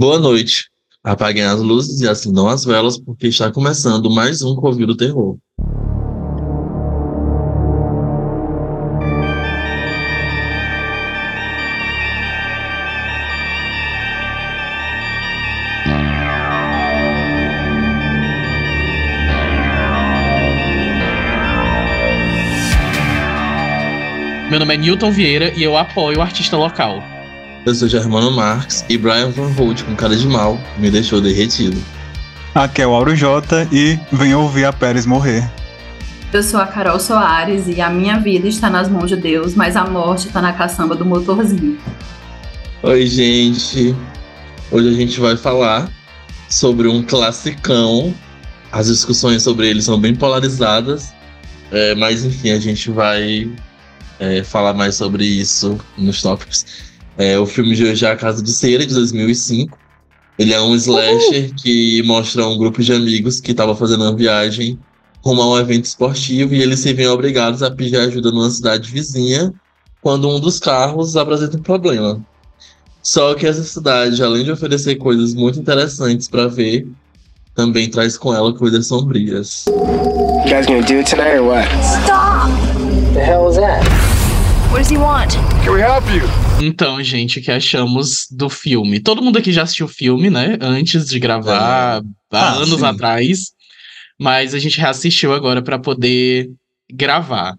Boa noite. Apaguem as luzes e acendam as velas, porque está começando mais um Covil do Terror. Meu nome é Newton Vieira e eu apoio o artista local. Eu sou Germano Marques e Brian Van Holt, com cara de mal, me deixou derretido. Aqui é o Auro J e venha ouvir a Pérez morrer. Eu sou a Carol Soares e a minha vida está nas mãos de Deus, mas a morte está na caçamba do motorzinho. Oi, gente. Hoje a gente vai falar sobre um classicão. As discussões sobre ele são bem polarizadas, é, mas enfim, a gente vai é, falar mais sobre isso nos tópicos. É, o filme de hoje é A Casa de Cera, de 2005. Ele é um slasher Uhul. que mostra um grupo de amigos que estava fazendo uma viagem rumo a um evento esportivo e eles se veem obrigados a pedir ajuda numa cidade vizinha quando um dos carros apresenta um problema. Só que essa cidade, além de oferecer coisas muito interessantes para ver, também traz com ela coisas sombrias. You guys gonna do it tonight or what? Stop! The hell is that? What does he want? Can we help you? Então, gente, o que achamos do filme? Todo mundo aqui já assistiu o filme, né? Antes de gravar, é. há ah, anos sim. atrás. Mas a gente reassistiu agora para poder gravar.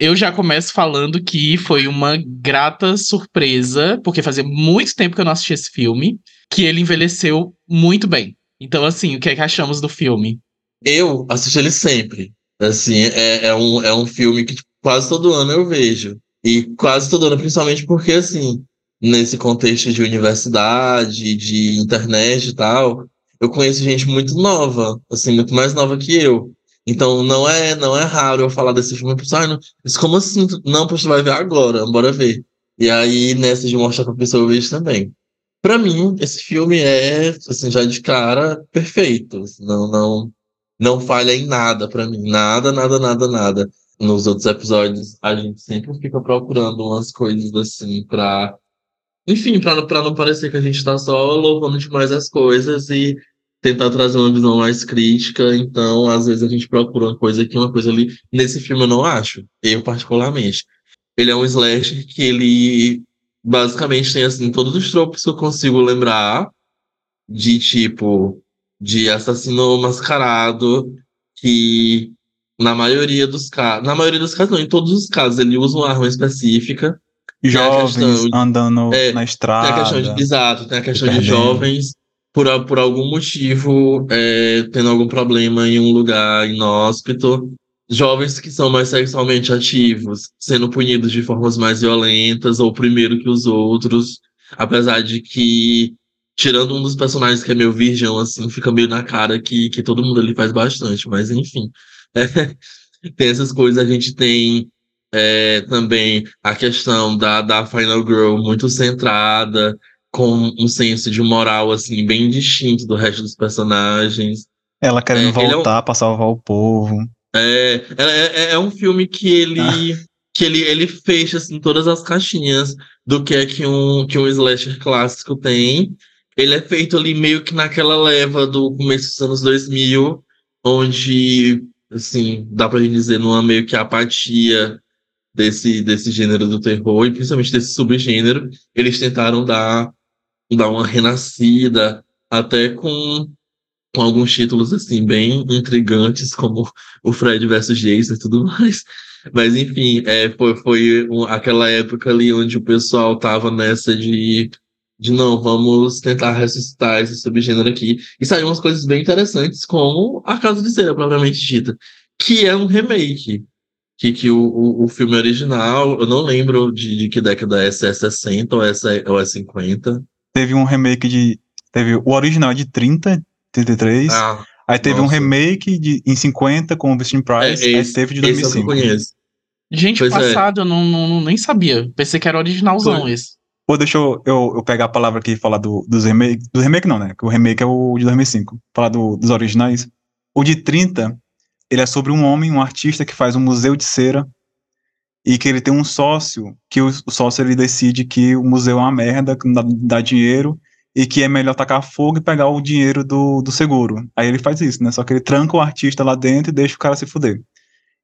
Eu já começo falando que foi uma grata surpresa, porque fazia muito tempo que eu não assisti esse filme, que ele envelheceu muito bem. Então, assim, o que, é que achamos do filme? Eu assisto ele sempre. Assim, é, é, um, é um filme que tipo, quase todo ano eu vejo. E quase todo ano, principalmente porque, assim, nesse contexto de universidade, de internet e tal, eu conheço gente muito nova, assim, muito mais nova que eu. Então não é não é raro eu falar desse filme e pensar, ah, como assim? Não, poxa, vai ver agora, bora ver. E aí, nessa de mostrar pra pessoa, eu vejo também. Pra mim, esse filme é, assim, já de cara, perfeito. Não, não, não falha em nada pra mim. Nada, nada, nada, nada nos outros episódios, a gente sempre fica procurando umas coisas assim pra. Enfim, pra, pra não parecer que a gente tá só louvando demais as coisas e tentar trazer uma visão mais crítica. Então, às vezes, a gente procura uma coisa aqui, uma coisa ali. Nesse filme, eu não acho. Eu, particularmente. Ele é um slasher que ele basicamente tem assim todos os tropos que eu consigo lembrar de tipo de assassino mascarado que na maioria dos casos, na maioria dos casos, não, em todos os casos, ele usa uma arma específica. Jovens de, andando é, na estrada. Tem de, exato, tem a questão de jovens, por, por algum motivo, é, tendo algum problema em um lugar inóspito. Jovens que são mais sexualmente ativos, sendo punidos de formas mais violentas, ou primeiro que os outros. Apesar de que, tirando um dos personagens que é meio virgem, assim, fica meio na cara que, que todo mundo ali faz bastante, mas enfim. tem essas coisas, a gente tem é, também a questão da, da Final Girl muito centrada, com um senso de moral assim bem distinto do resto dos personagens. Ela querendo é, voltar é um, para salvar o povo. É, é, é, é um filme que ele ah. que ele, ele fecha assim todas as caixinhas do que é que um que um slasher clássico tem. Ele é feito ali meio que naquela leva do começo dos anos 2000, onde assim, dá pra gente dizer, numa meio que apatia desse, desse gênero do terror, e principalmente desse subgênero, eles tentaram dar, dar uma renascida, até com, com alguns títulos, assim, bem intrigantes, como o Fred versus Jason e tudo mais. Mas, enfim, é, foi, foi aquela época ali onde o pessoal tava nessa de de não, vamos tentar ressuscitar esse subgênero aqui. E saíram umas coisas bem interessantes, como A Casa de Cera, propriamente dita, que é um remake. Que, que o, o, o filme original, eu não lembro de, de que década é, se é 60 ou é, ou é 50. Teve um remake de. Teve o original de 30, 33. Ah, aí teve nossa. um remake de, em 50 com o Vincent Price, é, esse, aí teve de 2005. Esse eu conheço. Gente, pois é. passado, é. eu não, não, nem sabia. Pensei que era originalzão Foi. esse. Pô, deixa eu, eu, eu, pegar a palavra aqui e falar do, dos remakes. Do remake não, né? O remake é o de 2005. Falar do, dos originais. O de 30, ele é sobre um homem, um artista que faz um museu de cera e que ele tem um sócio, que o, o sócio ele decide que o museu é uma merda, que não dá, dá dinheiro e que é melhor tacar fogo e pegar o dinheiro do, do seguro. Aí ele faz isso, né? Só que ele tranca o artista lá dentro e deixa o cara se fuder.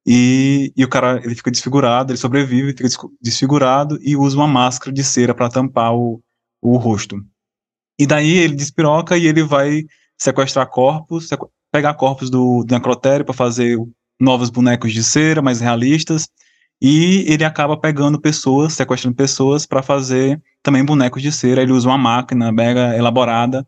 E, e o cara ele fica desfigurado, ele sobrevive, fica desfigurado e usa uma máscara de cera para tampar o, o rosto. E daí ele despiroca e ele vai sequestrar corpos, sequ pegar corpos do, do necrotério para fazer novos bonecos de cera mais realistas. E ele acaba pegando pessoas, sequestrando pessoas para fazer também bonecos de cera. Ele usa uma máquina mega elaborada.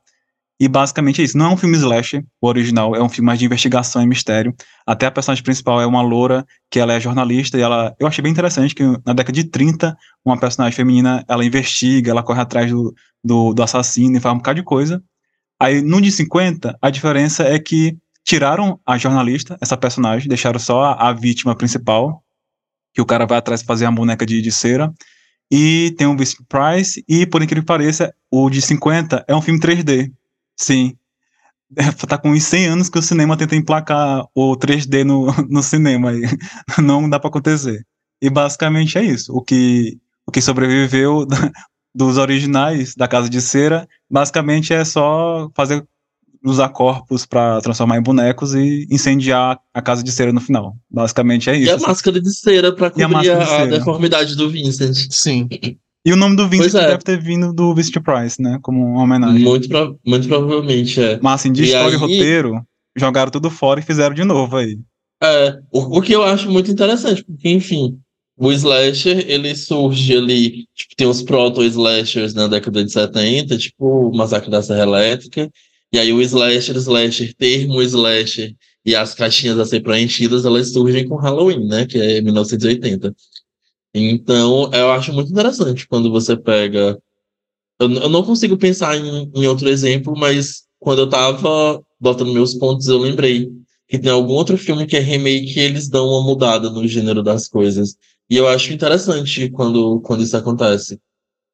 E basicamente é isso. Não é um filme slasher, o original, é um filme mais de investigação e mistério. Até a personagem principal é uma loura, que ela é jornalista, e ela. Eu achei bem interessante que na década de 30, uma personagem feminina, ela investiga, ela corre atrás do, do, do assassino e faz um bocado de coisa. Aí, no de 50, a diferença é que tiraram a jornalista, essa personagem, deixaram só a, a vítima principal, que o cara vai atrás fazer uma boneca de, de cera. E tem o Vincent Price, e por incrível que pareça, o de 50 é um filme 3D. Sim. É, tá com uns 100 anos que o cinema tenta emplacar o 3D no, no cinema. E não dá para acontecer. E basicamente é isso. O que, o que sobreviveu da, dos originais da Casa de Cera, basicamente é só fazer usar corpos para transformar em bonecos e incendiar a casa de cera no final. Basicamente é isso. E a máscara de cera para cobrir a, a, deformidade do Vincent. Sim. E o nome do Vincent é. deve ter vindo do Vincent Price, né? Como uma homenagem. Muito, pro, muito provavelmente, é. Mas assim, de e história aí... e roteiro, jogaram tudo fora e fizeram de novo aí. É, o, o que eu acho muito interessante, porque, enfim, o slasher, ele surge ali, tipo, tem os proto-slashers na década de 70, tipo o Massacre da Serra Elétrica, e aí o slasher, slasher, termo slasher e as caixinhas a ser preenchidas, elas surgem com Halloween, né? Que é 1980. Então, eu acho muito interessante quando você pega. Eu, eu não consigo pensar em, em, outro exemplo, mas quando eu tava botando meus pontos, eu lembrei que tem algum outro filme que é remake que eles dão uma mudada no gênero das coisas. E eu acho interessante quando, quando isso acontece.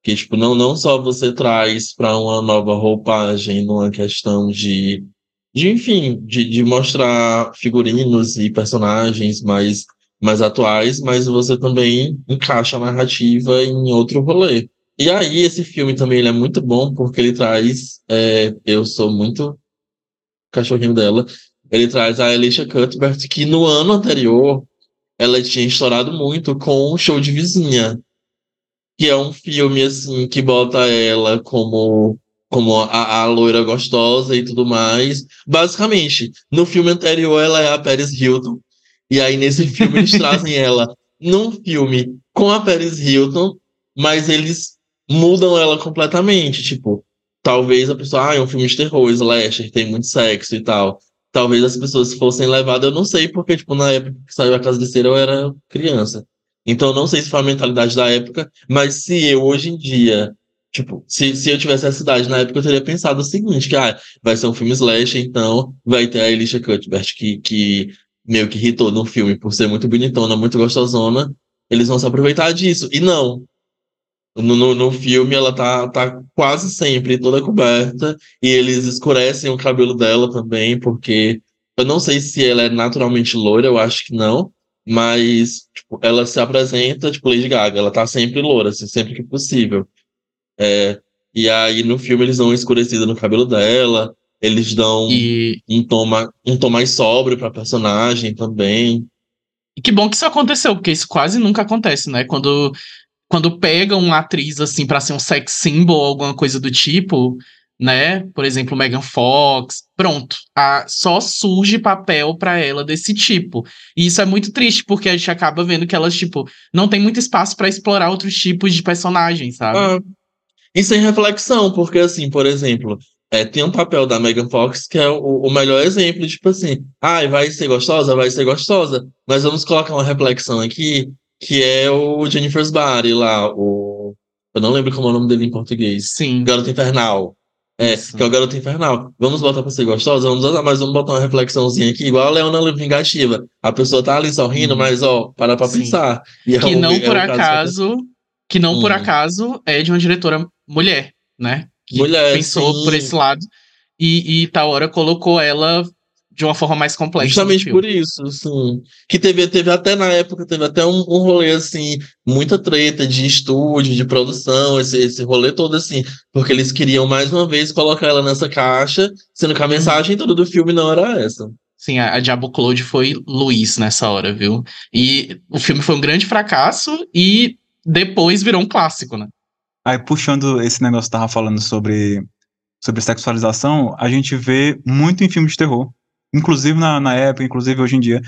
Que, tipo, não, não só você traz para uma nova roupagem numa questão de, de enfim, de, de mostrar figurinos e personagens mais, mais atuais, mas você também encaixa a narrativa em outro rolê. E aí, esse filme também ele é muito bom porque ele traz. É, eu sou muito cachorrinho dela. Ele traz a Alicia Cuthbert, que no ano anterior ela tinha estourado muito com o show de vizinha que é um filme assim que bota ela como como a, a loira gostosa e tudo mais. Basicamente, no filme anterior ela é a Paris Hilton e aí nesse filme eles trazem ela num filme com a Paris Hilton, mas eles mudam ela completamente, tipo, talvez a pessoa, ah, é um filme de terror, slasher, tem muito sexo e tal. Talvez as pessoas fossem levadas, eu não sei, porque, tipo, na época que saiu a Casa de Cera eu era criança. Então, não sei se foi a mentalidade da época, mas se eu hoje em dia, tipo, se, se eu tivesse essa idade na época, eu teria pensado o seguinte, que ah, vai ser um filme slash, então vai ter a Alicia Cuthbert, que, que meio que irritou no filme por ser muito bonitona, muito gostosona, eles vão se aproveitar disso. E não. No, no, no filme ela tá, tá quase sempre toda coberta, e eles escurecem o cabelo dela também, porque eu não sei se ela é naturalmente loira, eu acho que não, mas tipo, ela se apresenta, tipo, Lady Gaga, ela tá sempre loura, assim, sempre que possível. É, e aí no filme eles dão uma escurecida no cabelo dela, eles dão e... um, tom, um tom mais sóbrio pra personagem também. E que bom que isso aconteceu, porque isso quase nunca acontece, né? Quando, quando pegam uma atriz assim para ser um sex symbol ou alguma coisa do tipo, né? Por exemplo, Megan Fox. Pronto, a, só surge papel para ela desse tipo. E isso é muito triste, porque a gente acaba vendo que elas, tipo, não tem muito espaço para explorar outros tipos de personagens, sabe? Ah, e sem reflexão, porque, assim, por exemplo, é, tem um papel da Megan Fox que é o, o, melhor exemplo, tipo assim, ah, vai ser gostosa, vai ser gostosa, mas vamos colocar uma reflexão aqui, que é o Jennifer's Body lá, o. Eu não lembro como é o nome dele em português. Sim. Garota Infernal. É, Isso. que é o Garoto Infernal. Vamos botar pra ser gostosa? Vamos usar, mas vamos botar uma reflexãozinha aqui, igual a Leona Vingativa. A pessoa tá ali sorrindo, hum. mas, ó, para pra Sim. pensar. E é que não por é acaso, que não hum. por acaso é de uma diretora mulher, né? Que mulher, pensou sim. por esse lado. E, e hora colocou ela de uma forma mais complexa. Justamente por isso, assim. Que teve, teve até na época, teve até um, um rolê, assim, muita treta de estúdio, de produção, esse, esse rolê todo, assim. Porque eles queriam, mais uma vez, colocar ela nessa caixa, sendo que a uhum. mensagem toda do filme não era essa. Sim, a, a Diabo Cloud foi Luiz nessa hora, viu? E o filme foi um grande fracasso e depois virou um clássico, né? Aí, puxando esse negócio que tava falando sobre, sobre sexualização, a gente vê muito em filmes de terror. Inclusive na, na época, inclusive hoje em dia,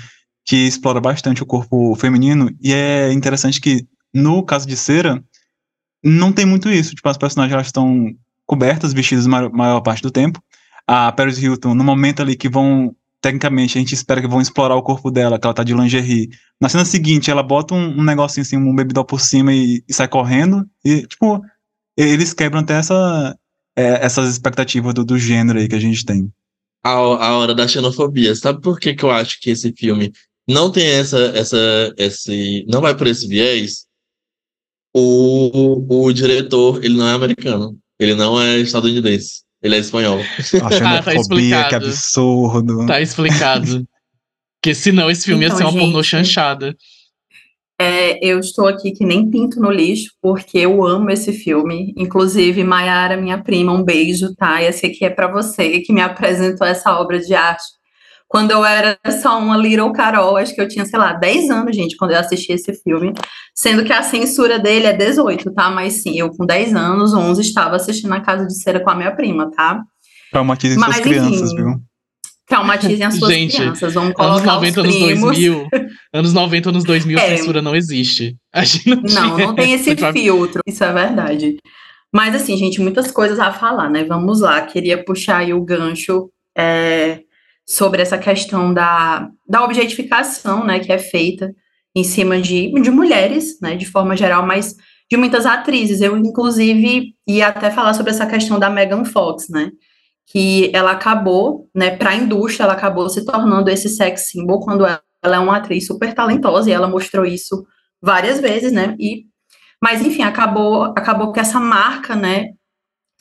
que explora bastante o corpo feminino, e é interessante que, no caso de Cera, não tem muito isso, tipo, as personagens elas estão cobertas, vestidas maior, maior parte do tempo, a Paris Hilton, no momento ali que vão, tecnicamente, a gente espera que vão explorar o corpo dela, que ela tá de lingerie, na cena seguinte, ela bota um, um negocinho assim, um bebidol por cima e, e, sai correndo, e, tipo, eles quebram até essa, é, essas expectativas do, do gênero aí que a gente tem a, a hora da xenofobia. Sabe por que, que eu acho que esse filme não tem essa, essa, esse, não vai por esse viés? O, o, o diretor, ele não é americano, ele não é estadunidense, ele é espanhol. A xenofobia, ah, tá que absurdo. Tá explicado. Porque senão esse filme então, ia ser uma gente, pornô chanchada. É, eu estou aqui que nem pinto no lixo, porque eu amo esse filme. Inclusive, Mayara, minha prima, um beijo, tá? Esse aqui é para você, que me apresentou essa obra de arte. Quando eu era só uma Little Carol, acho que eu tinha, sei lá, 10 anos, gente, quando eu assisti esse filme. Sendo que a censura dele é 18, tá? Mas sim, eu com 10 anos, 11, estava assistindo a Casa de Cera com a minha prima, tá? Traumatize suas crianças, viu? Traumatizem as suas Gente, crianças. Vamos colocar anos 90, anos 2000. Anos 90, anos 2000, é. censura não existe. A gente não, não, não tem esse filtro. Isso é verdade. Mas, assim, gente, muitas coisas a falar, né? Vamos lá. Queria puxar aí o gancho é, sobre essa questão da, da objetificação, né? Que é feita em cima de, de mulheres, né? De forma geral, mas de muitas atrizes. Eu, inclusive, ia até falar sobre essa questão da Megan Fox, né? que ela acabou, né, para a indústria, ela acabou se tornando esse sex symbol quando ela é uma atriz super talentosa e ela mostrou isso várias vezes, né? E mas enfim, acabou acabou que essa marca, né,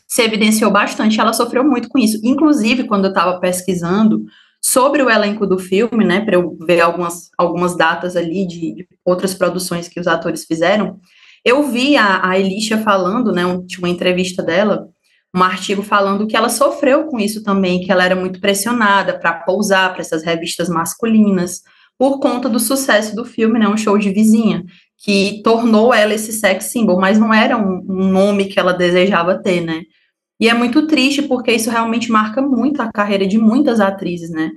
se evidenciou bastante, ela sofreu muito com isso. Inclusive, quando eu estava pesquisando sobre o elenco do filme, né, para eu ver algumas, algumas datas ali de, de, outras produções que os atores fizeram, eu vi a, a Elisha falando, né, um, uma entrevista dela, um artigo falando que ela sofreu com isso também, que ela era muito pressionada para pousar para essas revistas masculinas, por conta do sucesso do filme, né, um show de vizinha, que tornou ela esse sex symbol, mas não era um, um nome que ela desejava ter, né? E é muito triste porque isso realmente marca muito a carreira de muitas atrizes, né?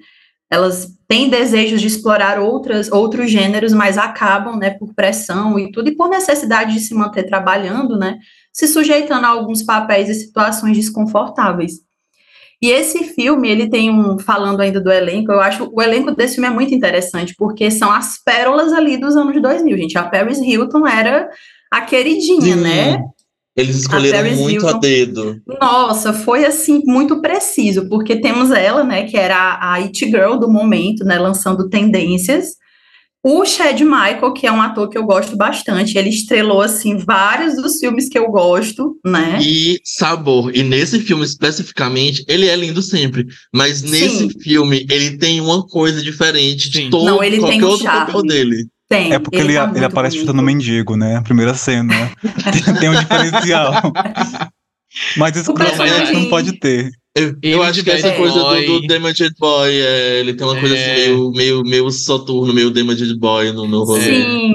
Elas têm desejos de explorar outras, outros gêneros, mas acabam, né, por pressão e tudo, e por necessidade de se manter trabalhando, né, se sujeitando a alguns papéis e situações desconfortáveis. E esse filme, ele tem um, falando ainda do elenco, eu acho o elenco desse filme é muito interessante, porque são as pérolas ali dos anos 2000, gente. A Paris Hilton era a queridinha, Sim. né? Eles escolheram muito Hilton. a dedo. Nossa, foi assim, muito preciso, porque temos ela, né, que era a, a It Girl do momento, né, lançando tendências, o Chad Michael, que é um ator que eu gosto bastante, ele estrelou, assim, vários dos filmes que eu gosto, né? E Sabor. E nesse filme, especificamente, ele é lindo sempre. Mas nesse Sim. filme, ele tem uma coisa diferente de todo Não, ele qualquer tem um outro charme. papel dele. Tem, é porque ele, ele, tá ele aparece chutando mendigo, né? A primeira cena. tem, tem um diferencial. Mas isso personagem... não pode ter. Eu, eu acho que essa coisa do, do Damaged Boy, é, ele tem uma coisa assim é. assim meio, meio, meio soturno, meio Damaged Boy no, no rolê. Sim,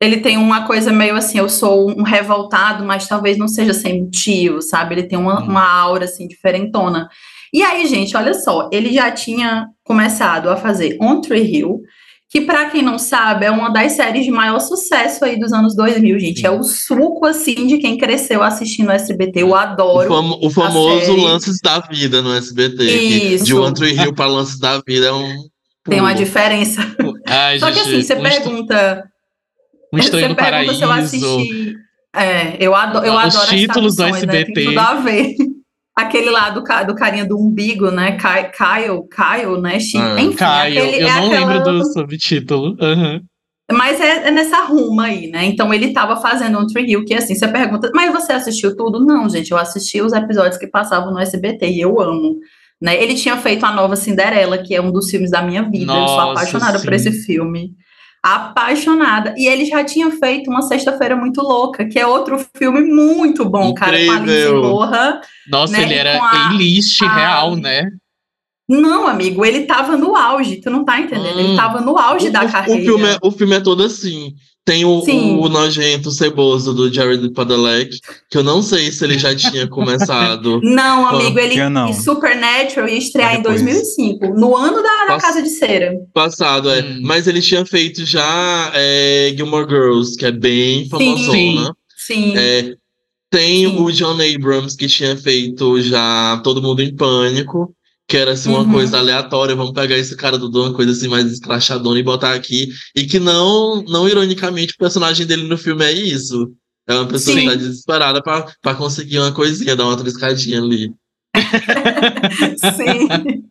ele tem uma coisa meio assim, eu sou um revoltado, mas talvez não seja sem motivo, sabe? Ele tem uma, hum. uma aura assim diferentona. E aí, gente, olha só, ele já tinha começado a fazer On Tree Hill, que para quem não sabe é uma das séries de maior sucesso aí dos anos 2000, gente. É o suco assim de quem cresceu assistindo SBT. Eu adoro. O, fam o famoso Lances da Vida no SBT. Isso. De One Tree Hill para Lances da Vida é um tem uma diferença. Ai, Só que assim, você um pergunta. Um você pergunta paraíso. se eu assisti. É, eu adoro, eu Os adoro títulos do SBT. Né? Tem tudo a ver. Aquele lá do, do carinha do umbigo, né? Kyle, Kyle, né? Ah, Enfim, Kyle, aquele, eu é não aquela... lembro do subtítulo. Uhum. Mas é, é, nessa ruma aí, né? Então ele tava fazendo um Tree Hill, que assim, você pergunta, mas você assistiu tudo? Não, gente, eu assisti os episódios que passavam no SBT e eu amo. Né? Ele tinha feito a nova Cinderela, que é um dos filmes da minha vida. Nossa, eu sou apaixonada sim. por esse filme. Apaixonada. E ele já tinha feito uma Sexta-feira Muito Louca, que é outro filme muito bom, Incrível. cara, com a Lindsay Lohan. Nossa, né? ele era a list real, né? Não, amigo, ele tava no auge, tu não tá entendendo? Hum. Ele tava no auge o, da o, carreira. O filme, é, o filme é todo assim. Tem o, o, nojento ceboso do Jared Padalecki, que eu não sei se ele já tinha começado. Não, amigo, ele não. Supernatural ia estrear em 2005, no ano da, da Casa de Cera. Passado, é. Hum. Mas ele tinha feito já é, Gilmore Girls, que é bem famosona. Sim. É, tem Sim. o John Abrams, que tinha feito já Todo Mundo em Pânico que era assim uma uhum. coisa aleatória, vamos pegar esse cara do uma coisa assim mais escrachadona e botar aqui, e que não, não ironicamente, o personagem dele no filme é isso. É uma pessoa Sim. que tá desesperada pra, pra conseguir uma coisinha, dar uma triscadinha ali. Sim.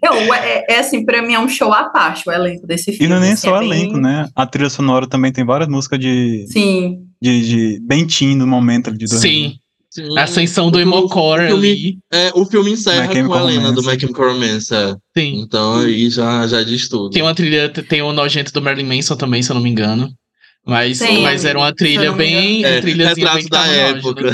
Eu, é, é, assim, pra mim é um show à parte o elenco desse filme. E não é nem assim, só é elenco, bem... né? A trilha sonora também tem várias músicas de. Sim. De, de bem teen no momento de Sim. Sim. A ascensão do emocore ali. É, o filme encerra com a Helena do Chemical Romance. É. Sim. Então aí já, já diz tudo. Tem uma trilha, tem o nojento do Marilyn Manson também, se eu não me engano. Mas, Sim, mas era uma trilha bem. É, trilhazinha bem da época.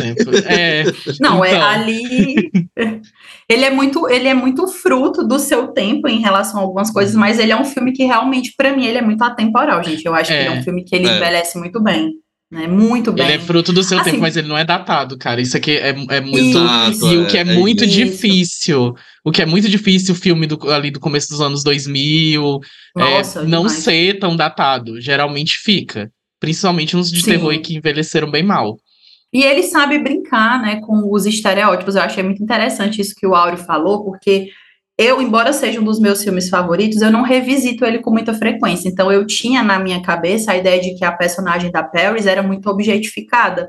É, não, é então. é ali. ele é muito ele é muito fruto do seu tempo em relação a algumas coisas, mas ele é um filme que realmente, para mim, ele é muito atemporal, gente. Eu acho é, que ele é um filme que ele é. envelhece muito bem né? Muito bem. Ele é fruto do seu assim, tempo, mas ele não é datado, cara. Isso aqui é, é muito. Exato, e o que é, é muito isso. difícil. O que é muito difícil, o filme do, ali do começo dos anos 2000, Nossa, é, não ser tão datado. Geralmente fica. Principalmente nos de Sim. terror que envelheceram bem mal. E ele sabe brincar, né, com os estereótipos. Eu achei muito interessante isso que o Áureo falou, porque eu, embora seja um dos meus filmes favoritos, eu não revisito ele com muita frequência. Então, eu tinha na minha cabeça a ideia de que a personagem da Paris era muito objetificada.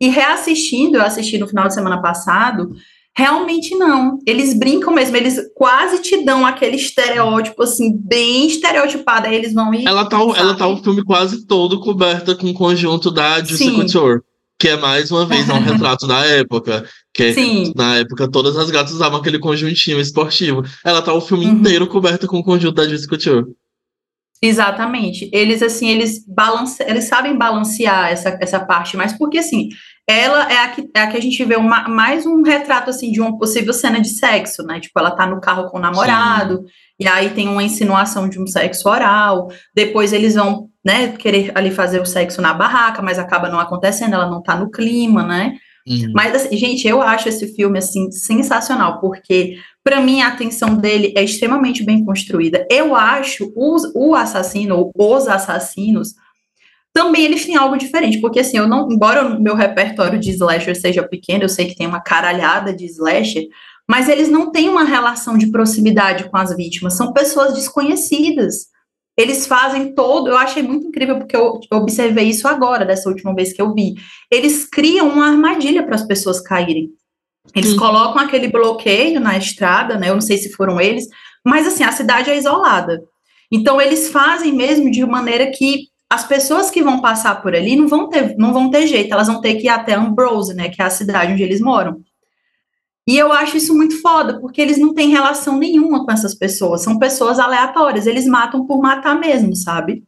E reassistindo, eu assisti no final de semana passado, realmente não. Eles brincam mesmo, eles quase te dão aquele estereótipo, assim, bem estereotipado. Aí eles vão ir. Ela tá, ela tá o filme quase todo coberta com o conjunto da Juicy Couture que é mais uma vez um retrato da época. Que Sim. na época todas as gatas usavam aquele conjuntinho esportivo. Ela tá o filme uhum. inteiro coberta com o conjunto da Juicy Couture. Exatamente. Eles assim, eles balance... eles sabem balancear essa, essa parte, mas porque assim, ela é a que, é a que a gente vê uma, mais um retrato assim de uma possível cena de sexo, né? Tipo, ela tá no carro com o namorado, Sim. e aí tem uma insinuação de um sexo oral, depois eles vão né, querer ali fazer o sexo na barraca, mas acaba não acontecendo, ela não tá no clima, né? Uhum. Mas, assim, gente, eu acho esse filme, assim, sensacional, porque, para mim, a atenção dele é extremamente bem construída. Eu acho os, o assassino, ou os assassinos, também eles têm algo diferente, porque, assim, eu não, embora o meu repertório de slasher seja pequeno, eu sei que tem uma caralhada de slasher, mas eles não têm uma relação de proximidade com as vítimas, são pessoas desconhecidas eles fazem todo, eu achei muito incrível porque eu observei isso agora, dessa última vez que eu vi. Eles criam uma armadilha para as pessoas caírem. Eles Sim. colocam aquele bloqueio na estrada, né? Eu não sei se foram eles, mas assim, a cidade é isolada. Então eles fazem mesmo de maneira que as pessoas que vão passar por ali não vão ter, não vão ter jeito, elas vão ter que ir até Ambrose, né, que é a cidade onde eles moram. E eu acho isso muito foda, porque eles não têm relação nenhuma com essas pessoas, são pessoas aleatórias, eles matam por matar mesmo, sabe?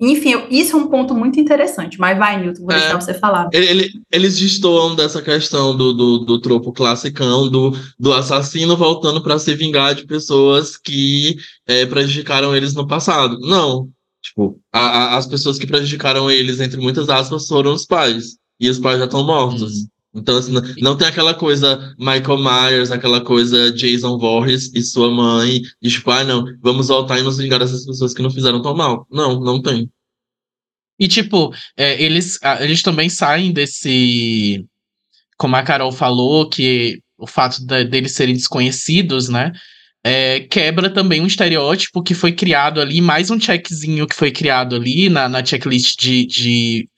Enfim, isso é um ponto muito interessante, mas vai, Newton, vou é, deixar você falar. Ele, eles destoam dessa questão do, do, do tropo classicão, do, do assassino voltando para se vingar de pessoas que é, prejudicaram eles no passado. Não. Tipo, a, a, as pessoas que prejudicaram eles, entre muitas aspas, foram os pais. E os pais já estão mortos. Hum. Então, assim, não, tem aquela coisa Michael Myers, aquela coisa Jason Voorhees e sua mãe, de tipo, ah, não, vamos voltar e nos vingar dessas pessoas que não fizeram tão mal. Não, não tem. E, tipo, é, eles, eles também saem desse. Como a Carol falou, que o fato de, deles serem desconhecidos, né? É, quebra também um estereótipo que foi criado ali, mais um checkzinho que foi criado ali na, na checklist de, de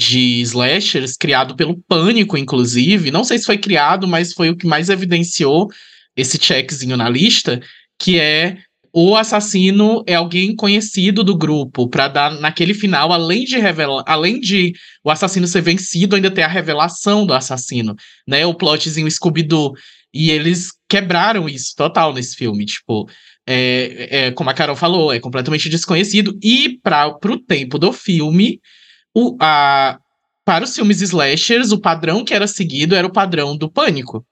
de slashers, criado pelo Pânico, inclusive. Não sei se foi criado, mas foi o que mais evidenciou esse checkzinho na lista, que é o assassino é alguém conhecido do grupo, para dar naquele final, além de revelar, além de o assassino ser vencido, ainda ter a revelação do assassino, né? O plotzinho Scooby-Doo. E eles quebraram isso total nesse filme. Tipo, é, é, como a Carol falou, é completamente desconhecido. E para o tempo do filme, o, a, para os filmes slashers, o padrão que era seguido era o padrão do pânico.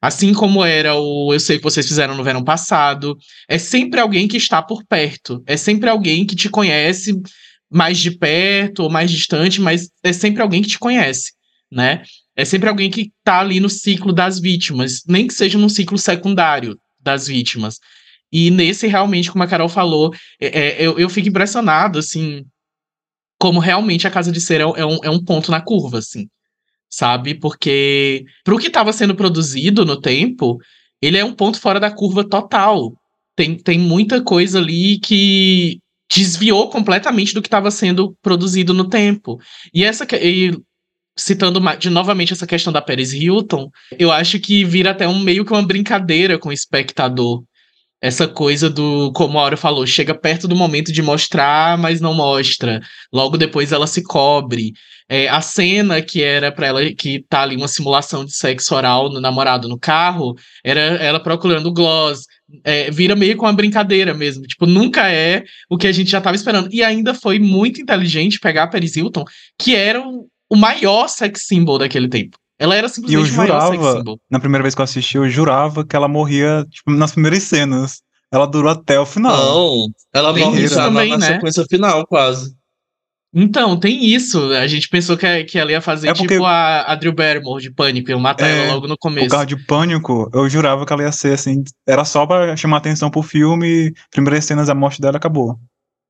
Assim como era o Eu Sei que vocês fizeram no verão passado. É sempre alguém que está por perto. É sempre alguém que te conhece mais de perto ou mais distante, mas é sempre alguém que te conhece, né? É sempre alguém que está ali no ciclo das vítimas, nem que seja num ciclo secundário das vítimas. E nesse, realmente, como a Carol falou, é, é, eu, eu fico impressionado, assim, como realmente a Casa de Cera é um, é um ponto na curva, assim, sabe? Porque pro que estava sendo produzido no tempo, ele é um ponto fora da curva total. Tem, tem muita coisa ali que desviou completamente do que estava sendo produzido no tempo. E essa e, citando de novamente essa questão da Paris Hilton, eu acho que vira até um meio que uma brincadeira com o espectador, essa coisa do, como a Aura falou, chega perto do momento de mostrar, mas não mostra. Logo depois ela se cobre. É, a cena que era para ela, que tá ali uma simulação de sexo oral no namorado no carro, era ela procurando gloss. É, vira meio com uma brincadeira mesmo. Tipo, nunca é o que a gente já tava esperando. E ainda foi muito inteligente pegar a Paris Hilton, que era o, o maior sex symbol daquele tempo. Ela era simplesmente e eu jurava, na primeira vez que eu assisti, eu jurava que ela morria tipo, nas primeiras cenas. Ela durou até o final. Não, ela morre já também, na, na né? sequência final, quase. Então, tem isso. A gente pensou que, que ela ia fazer é tipo a, a Drew Barrymore de Pânico, eu matar é, ela logo no começo. O carro de Pânico, eu jurava que ela ia ser assim, era só pra chamar atenção pro filme, primeiras cenas, a morte dela acabou.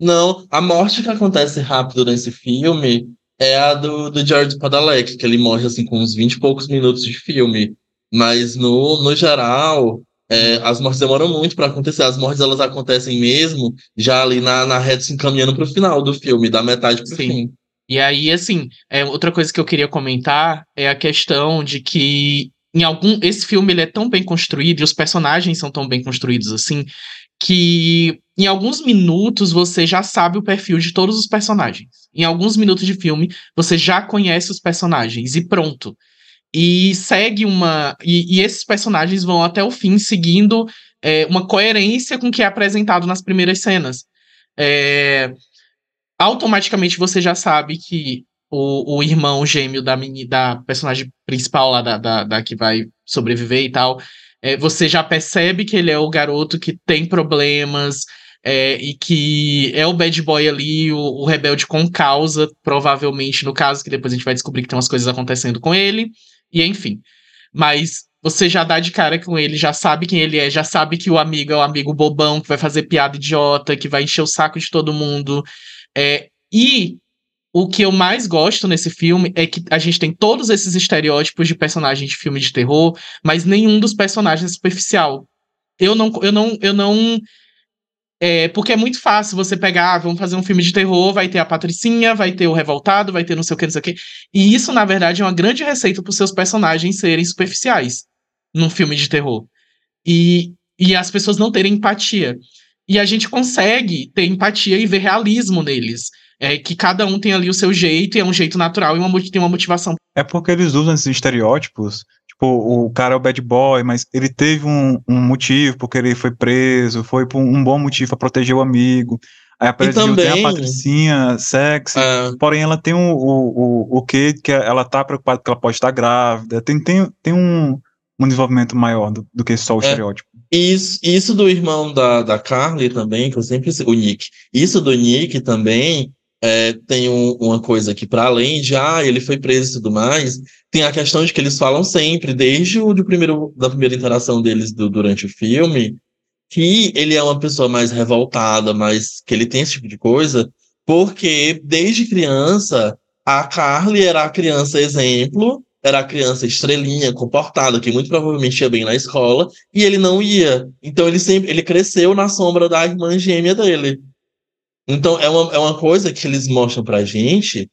Não, a morte que acontece rápido nesse filme é a do, do George Padalecki, que ele morre assim com uns 20 e poucos minutos de filme. Mas no, no geral, é, as mortes demoram muito para acontecer. As mortes elas acontecem mesmo já ali na, na reta se encaminhando para o final do filme, da metade para o fim. E aí, assim, é, outra coisa que eu queria comentar é a questão de que em algum esse filme ele é tão bem construído e os personagens são tão bem construídos assim que em alguns minutos você já sabe o perfil de todos os personagens. Em alguns minutos de filme você já conhece os personagens e pronto. E segue uma. E, e esses personagens vão até o fim seguindo é, uma coerência com o que é apresentado nas primeiras cenas. É, automaticamente você já sabe que o, o irmão gêmeo da, mini, da personagem principal lá, da, da, da que vai sobreviver e tal, é, você já percebe que ele é o garoto que tem problemas é, e que é o bad boy ali, o, o, rebelde com causa, provavelmente, no caso, que depois a gente vai descobrir que tem umas coisas acontecendo com ele, e enfim. Mas você já dá de cara com ele, já sabe quem ele é, já sabe que o amigo é o amigo bobão, que vai fazer piada idiota, que vai encher o saco de todo mundo. É, e o que eu mais gosto nesse filme é que a gente tem todos esses estereótipos de personagens de filme de terror, mas nenhum dos personagens é superficial. Eu não, eu não, eu não. É, porque é muito fácil você pegar, ah, vamos fazer um filme de terror, vai ter a Patricinha, vai ter o Revoltado, vai ter não sei o que, não sei o que. E isso, na verdade, é uma grande receita para os seus personagens serem superficiais num filme de terror. E, e as pessoas não terem empatia. E a gente consegue ter empatia e ver realismo neles é que cada um tem ali o seu jeito e é um jeito natural e uma, tem uma motivação. É porque eles usam esses estereótipos, tipo, o cara é o bad boy, mas ele teve um, um motivo porque ele foi preso, foi por um bom motivo para proteger o amigo. Aí a também, tem a Patricinha sexy, é. porém ela tem o, o, o, o que que ela tá preocupada que ela pode estar grávida, tem, tem, tem um, um desenvolvimento maior do, do que só o é. estereótipo. Isso, isso do irmão da, da Carly também, que eu sempre o Nick. Isso do Nick também é, tem um, uma coisa que, para além de, ah, ele foi preso e tudo mais, tem a questão de que eles falam sempre, desde o do primeiro, da primeira interação deles do, durante o filme, que ele é uma pessoa mais revoltada, mais que ele tem esse tipo de coisa, porque desde criança, a Carly era a criança exemplo, era a criança estrelinha, comportada, que muito provavelmente ia bem na escola, e ele não ia. Então ele sempre ele cresceu na sombra da irmã gêmea dele. Então, é uma, é uma coisa que eles mostram pra gente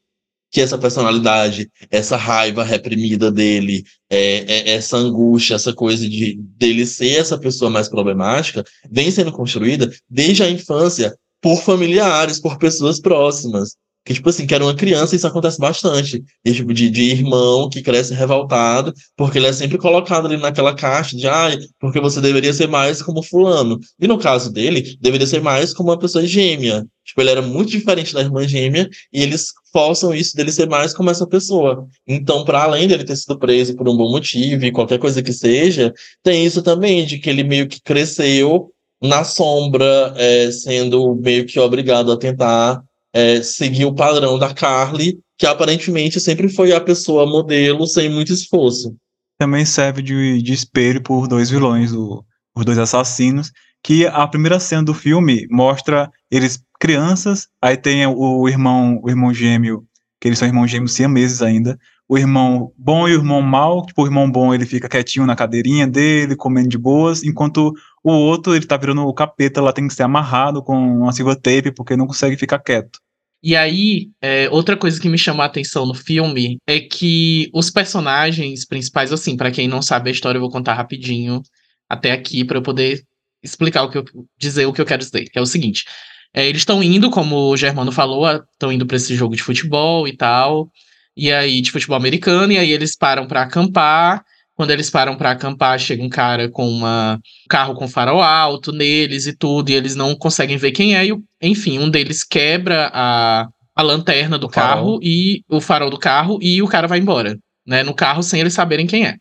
que essa personalidade, essa raiva reprimida dele, é, é, essa angústia, essa coisa de dele ser essa pessoa mais problemática, vem sendo construída desde a infância por familiares, por pessoas próximas. Que, tipo assim, que era uma criança, isso acontece bastante. E, tipo, de, de irmão que cresce revoltado, porque ele é sempre colocado ali naquela caixa de, ai, porque você deveria ser mais como fulano. E no caso dele, deveria ser mais como uma pessoa gêmea. Tipo, ele era muito diferente da irmã gêmea, e eles forçam isso dele ser mais como essa pessoa. Então, para além dele ter sido preso por um bom motivo e qualquer coisa que seja, tem isso também, de que ele meio que cresceu na sombra, é, sendo meio que obrigado a tentar é, seguir o padrão da Carly, que aparentemente sempre foi a pessoa modelo sem muito esforço. Também serve de, de espelho por dois vilões, o, os dois assassinos, que a primeira cena do filme mostra eles crianças, aí tem o irmão, o irmão gêmeo, que eles são irmãos gêmeos siameses ainda, o irmão bom e o irmão mal, tipo, o irmão bom ele fica quietinho na cadeirinha dele, comendo de boas, enquanto o outro ele tá virando o capeta, lá tem que ser amarrado com uma silver tape, porque não consegue ficar quieto. E aí, é, outra coisa que me chamou a atenção no filme é que os personagens principais, assim, para quem não sabe a história, eu vou contar rapidinho até aqui para eu poder explicar o que eu dizer o que eu quero dizer, que é o seguinte. É, eles estão indo, como o Germano falou, estão indo para esse jogo de futebol e tal, e aí de futebol americano, e aí eles param para acampar. Quando eles param para acampar, chega um cara com uma, um carro com farol alto neles e tudo, e eles não conseguem ver quem é. E, enfim, um deles quebra a, a lanterna do o carro farol. e o farol do carro e o cara vai embora, né? No carro sem eles saberem quem é.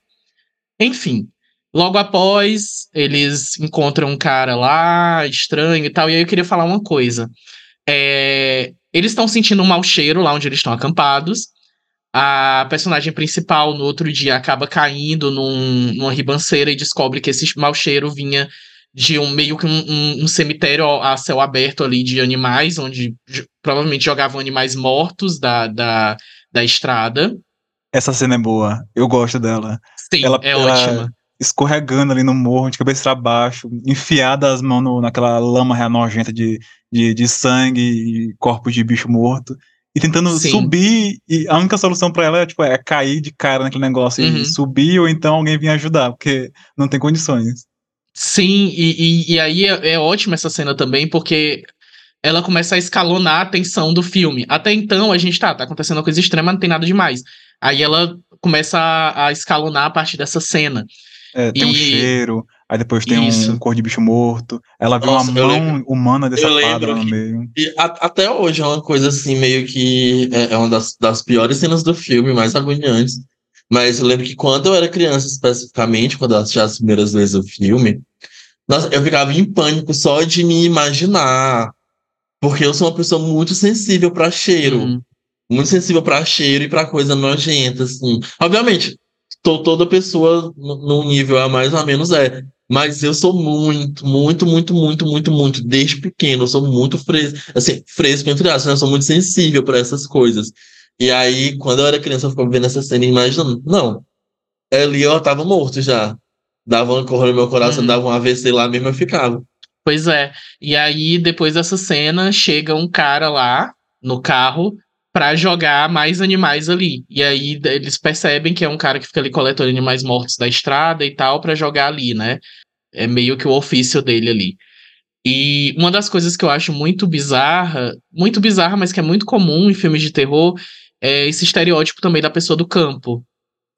Enfim, logo após eles encontram um cara lá estranho e tal. E aí eu queria falar uma coisa. É, eles estão sentindo um mau cheiro lá onde eles estão acampados a personagem principal no outro dia acaba caindo num, numa ribanceira e descobre que esse mau cheiro vinha de um meio que um, um, um, cemitério a céu aberto ali de animais, onde provavelmente jogavam animais mortos da, da, da estrada. Essa cena é boa, eu gosto dela. Sim, ela, é ela ótima. Escorregando ali no morro, de cabeça para baixo, enfiada as mãos no, naquela lama nojenta de, de, de sangue e corpos de bicho morto e tentando Sim. subir, e a única solução para ela é, tipo, é cair de cara naquele negócio uhum. e subir, ou então alguém vir ajudar, porque não tem condições. Sim, e, e, e aí é, é ótima essa cena também, porque ela começa a escalonar a tensão do filme. Até então, a gente tá, tá acontecendo uma coisa extrema, não tem nada demais. Aí ela começa a, a escalonar a partir dessa cena. É, tem e... um cheiro, Aí depois tem Isso. um cor de bicho morto. Ela vê Nossa, uma mão humana decepada no meio. E a, até hoje é uma coisa assim, meio que é, é uma das, das piores cenas do filme, mais agoniantes. Mas eu lembro que quando eu era criança, especificamente, quando eu assisti as primeiras vezes o filme, nossa, eu ficava em pânico só de me imaginar. Porque eu sou uma pessoa muito sensível para cheiro. Uhum. Muito sensível para cheiro e para coisa nojenta, assim. Obviamente, tô, toda pessoa num nível a mais ou menos é. Mas eu sou muito, muito, muito, muito, muito, muito, desde pequeno, eu sou muito fresco, assim, fresco entre aspas, né? Eu sou muito sensível para essas coisas. E aí, quando eu era criança, eu ficava vendo essa cena e imaginando, não, ali eu tava morto já. Dava uma cor no meu coração, uhum. dava um AVC lá mesmo, eu ficava. Pois é. E aí, depois dessa cena, chega um cara lá no carro para jogar mais animais ali. E aí eles percebem que é um cara que fica ali coletando animais mortos da estrada e tal para jogar ali, né? É meio que o ofício dele ali. E uma das coisas que eu acho muito bizarra, muito bizarra, mas que é muito comum em filmes de terror, é esse estereótipo também da pessoa do campo,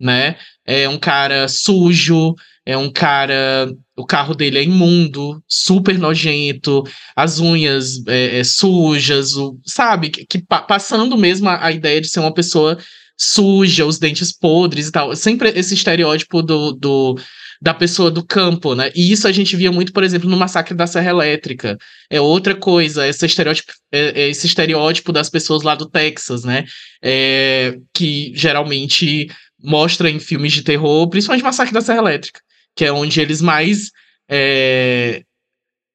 né? É um cara sujo, é um cara. O carro dele é imundo, super nojento, as unhas é, é, sujas, o, sabe? Que, que passando mesmo a, a, ideia de ser uma pessoa suja, os dentes podres e tal. Sempre esse estereótipo do, do, da pessoa do campo, né? E isso a gente via muito, por exemplo, no Massacre da Serra Elétrica. É outra coisa, esse estereótipo, é, é esse estereótipo das pessoas lá do Texas, né? É, que geralmente mostra em filmes de terror, principalmente Massacre da Serra Elétrica que é onde eles mais. É,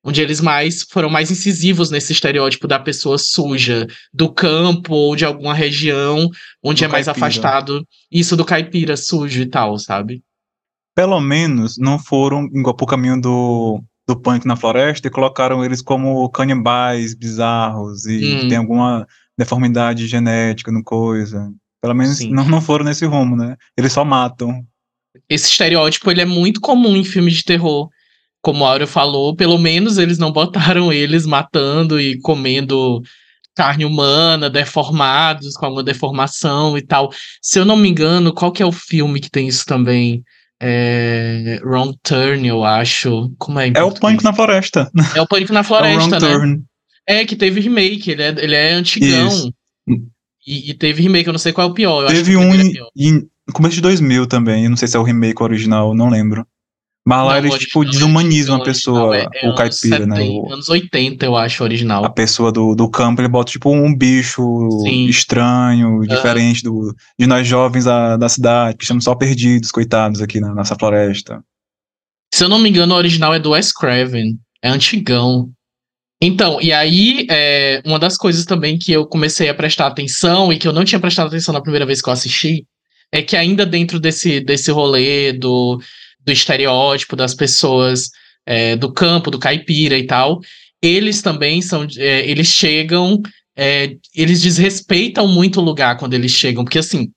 onde eles mais foram mais incisivos nesse estereótipo da pessoa suja, do campo ou de alguma região onde do é mais caipira. afastado isso do caipira sujo e tal, sabe? Pelo menos não foram igual pro caminho do, do punk na floresta e colocaram eles como canibais bizarros e hum. tem alguma deformidade genética no coisa. Pelo menos não, não foram nesse rumo, né? Eles só matam esse estereótipo ele é muito comum em filmes de terror. Como a Aura falou, pelo menos eles não botaram eles matando e comendo carne humana, deformados, com alguma deformação e tal. Se eu não me engano, qual que é o filme que tem isso também? É... Wrong Turn, eu acho. Como é? É o Pânico na Floresta. É o Pânico na Floresta, é né? Turn. É, que teve remake, ele é, ele é antigão. E, e, teve remake, eu não sei qual é o pior. teve um é em, começo de 2000 também, não sei se é o remake original, não lembro. Mas lá eles, tipo, desumanizam a pessoa, é, é o caipira, 70, né? O, anos 80, eu acho, original. A pessoa do, do campo, ele bota, tipo, um bicho Sim. estranho, uhum. diferente do, de nós jovens da, da cidade, que estamos só perdidos, coitados, aqui na nossa floresta. Se eu não me engano, o original é do Wes Craven. É antigão. Então, e aí, é, uma das coisas também que eu comecei a prestar atenção e que eu não tinha prestado atenção na primeira vez que eu assisti, é que ainda dentro desse, desse rolê do do estereótipo das pessoas é, do campo, do caipira e tal, eles também são. É, eles chegam. É, eles desrespeitam muito o lugar quando eles chegam, porque assim.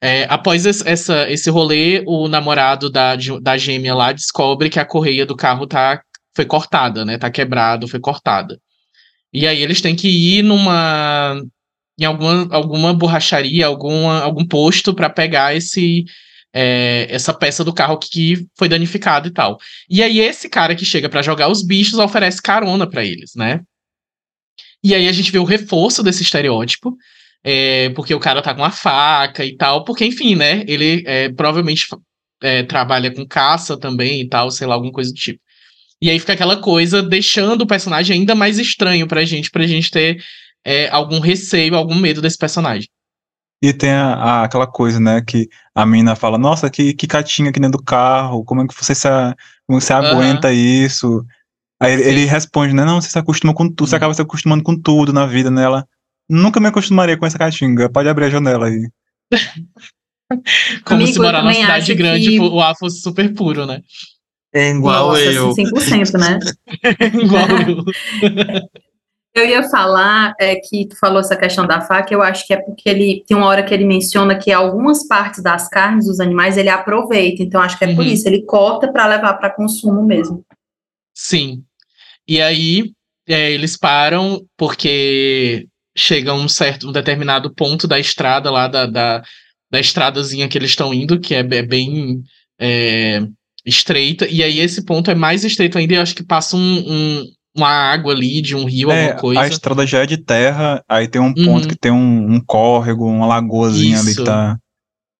É, após essa, esse rolê, o namorado da, da gêmea lá descobre que a correia do carro tá, foi cortada, né? Tá quebrado, foi cortada. E aí eles têm que ir numa em alguma, alguma borracharia, alguma, algum posto para pegar esse é, essa peça do carro que foi danificada e tal. E aí esse cara que chega para jogar os bichos oferece carona para eles, né? E aí a gente vê o reforço desse estereótipo, é, porque o cara tá com uma faca e tal, porque enfim, né? Ele é, provavelmente é, trabalha com caça também e tal, sei lá, alguma coisa do tipo. E aí fica aquela coisa deixando o personagem ainda mais estranho pra gente, pra gente ter é, algum receio, algum medo desse personagem. E tem a, a, aquela coisa, né, que a mina fala, nossa, que, que catinha aqui dentro do carro, como é que você se, como você aguenta isso? Aí ele, ele, responde, né, não, você se acostuma com tudo, você acaba se acostumando com tudo na vida, né? Ela, nunca me acostumaria com essa catinga, pode abrir a janela aí. como Amigo, se morar numa cidade grande, que... o ar fosse super puro, né? É igual Nossa, eu. 100%, né? é igual eu. Eu ia falar é, que tu falou essa questão da faca, eu acho que é porque ele tem uma hora que ele menciona que algumas partes das carnes dos animais ele aproveita, então acho que é uhum. por isso, ele corta para levar para consumo mesmo. Sim. E aí é, eles param porque chega um certo, um determinado ponto da estrada lá, da, da, da estradazinha que eles estão indo, que é, é bem é, estreita, e aí esse ponto é mais estreito ainda, e eu acho que passa um, um uma água ali de um rio, é, alguma coisa. A estrada já é de terra, aí tem um ponto uhum. que tem um, um, córrego, uma lagoazinha Isso. ali que tá.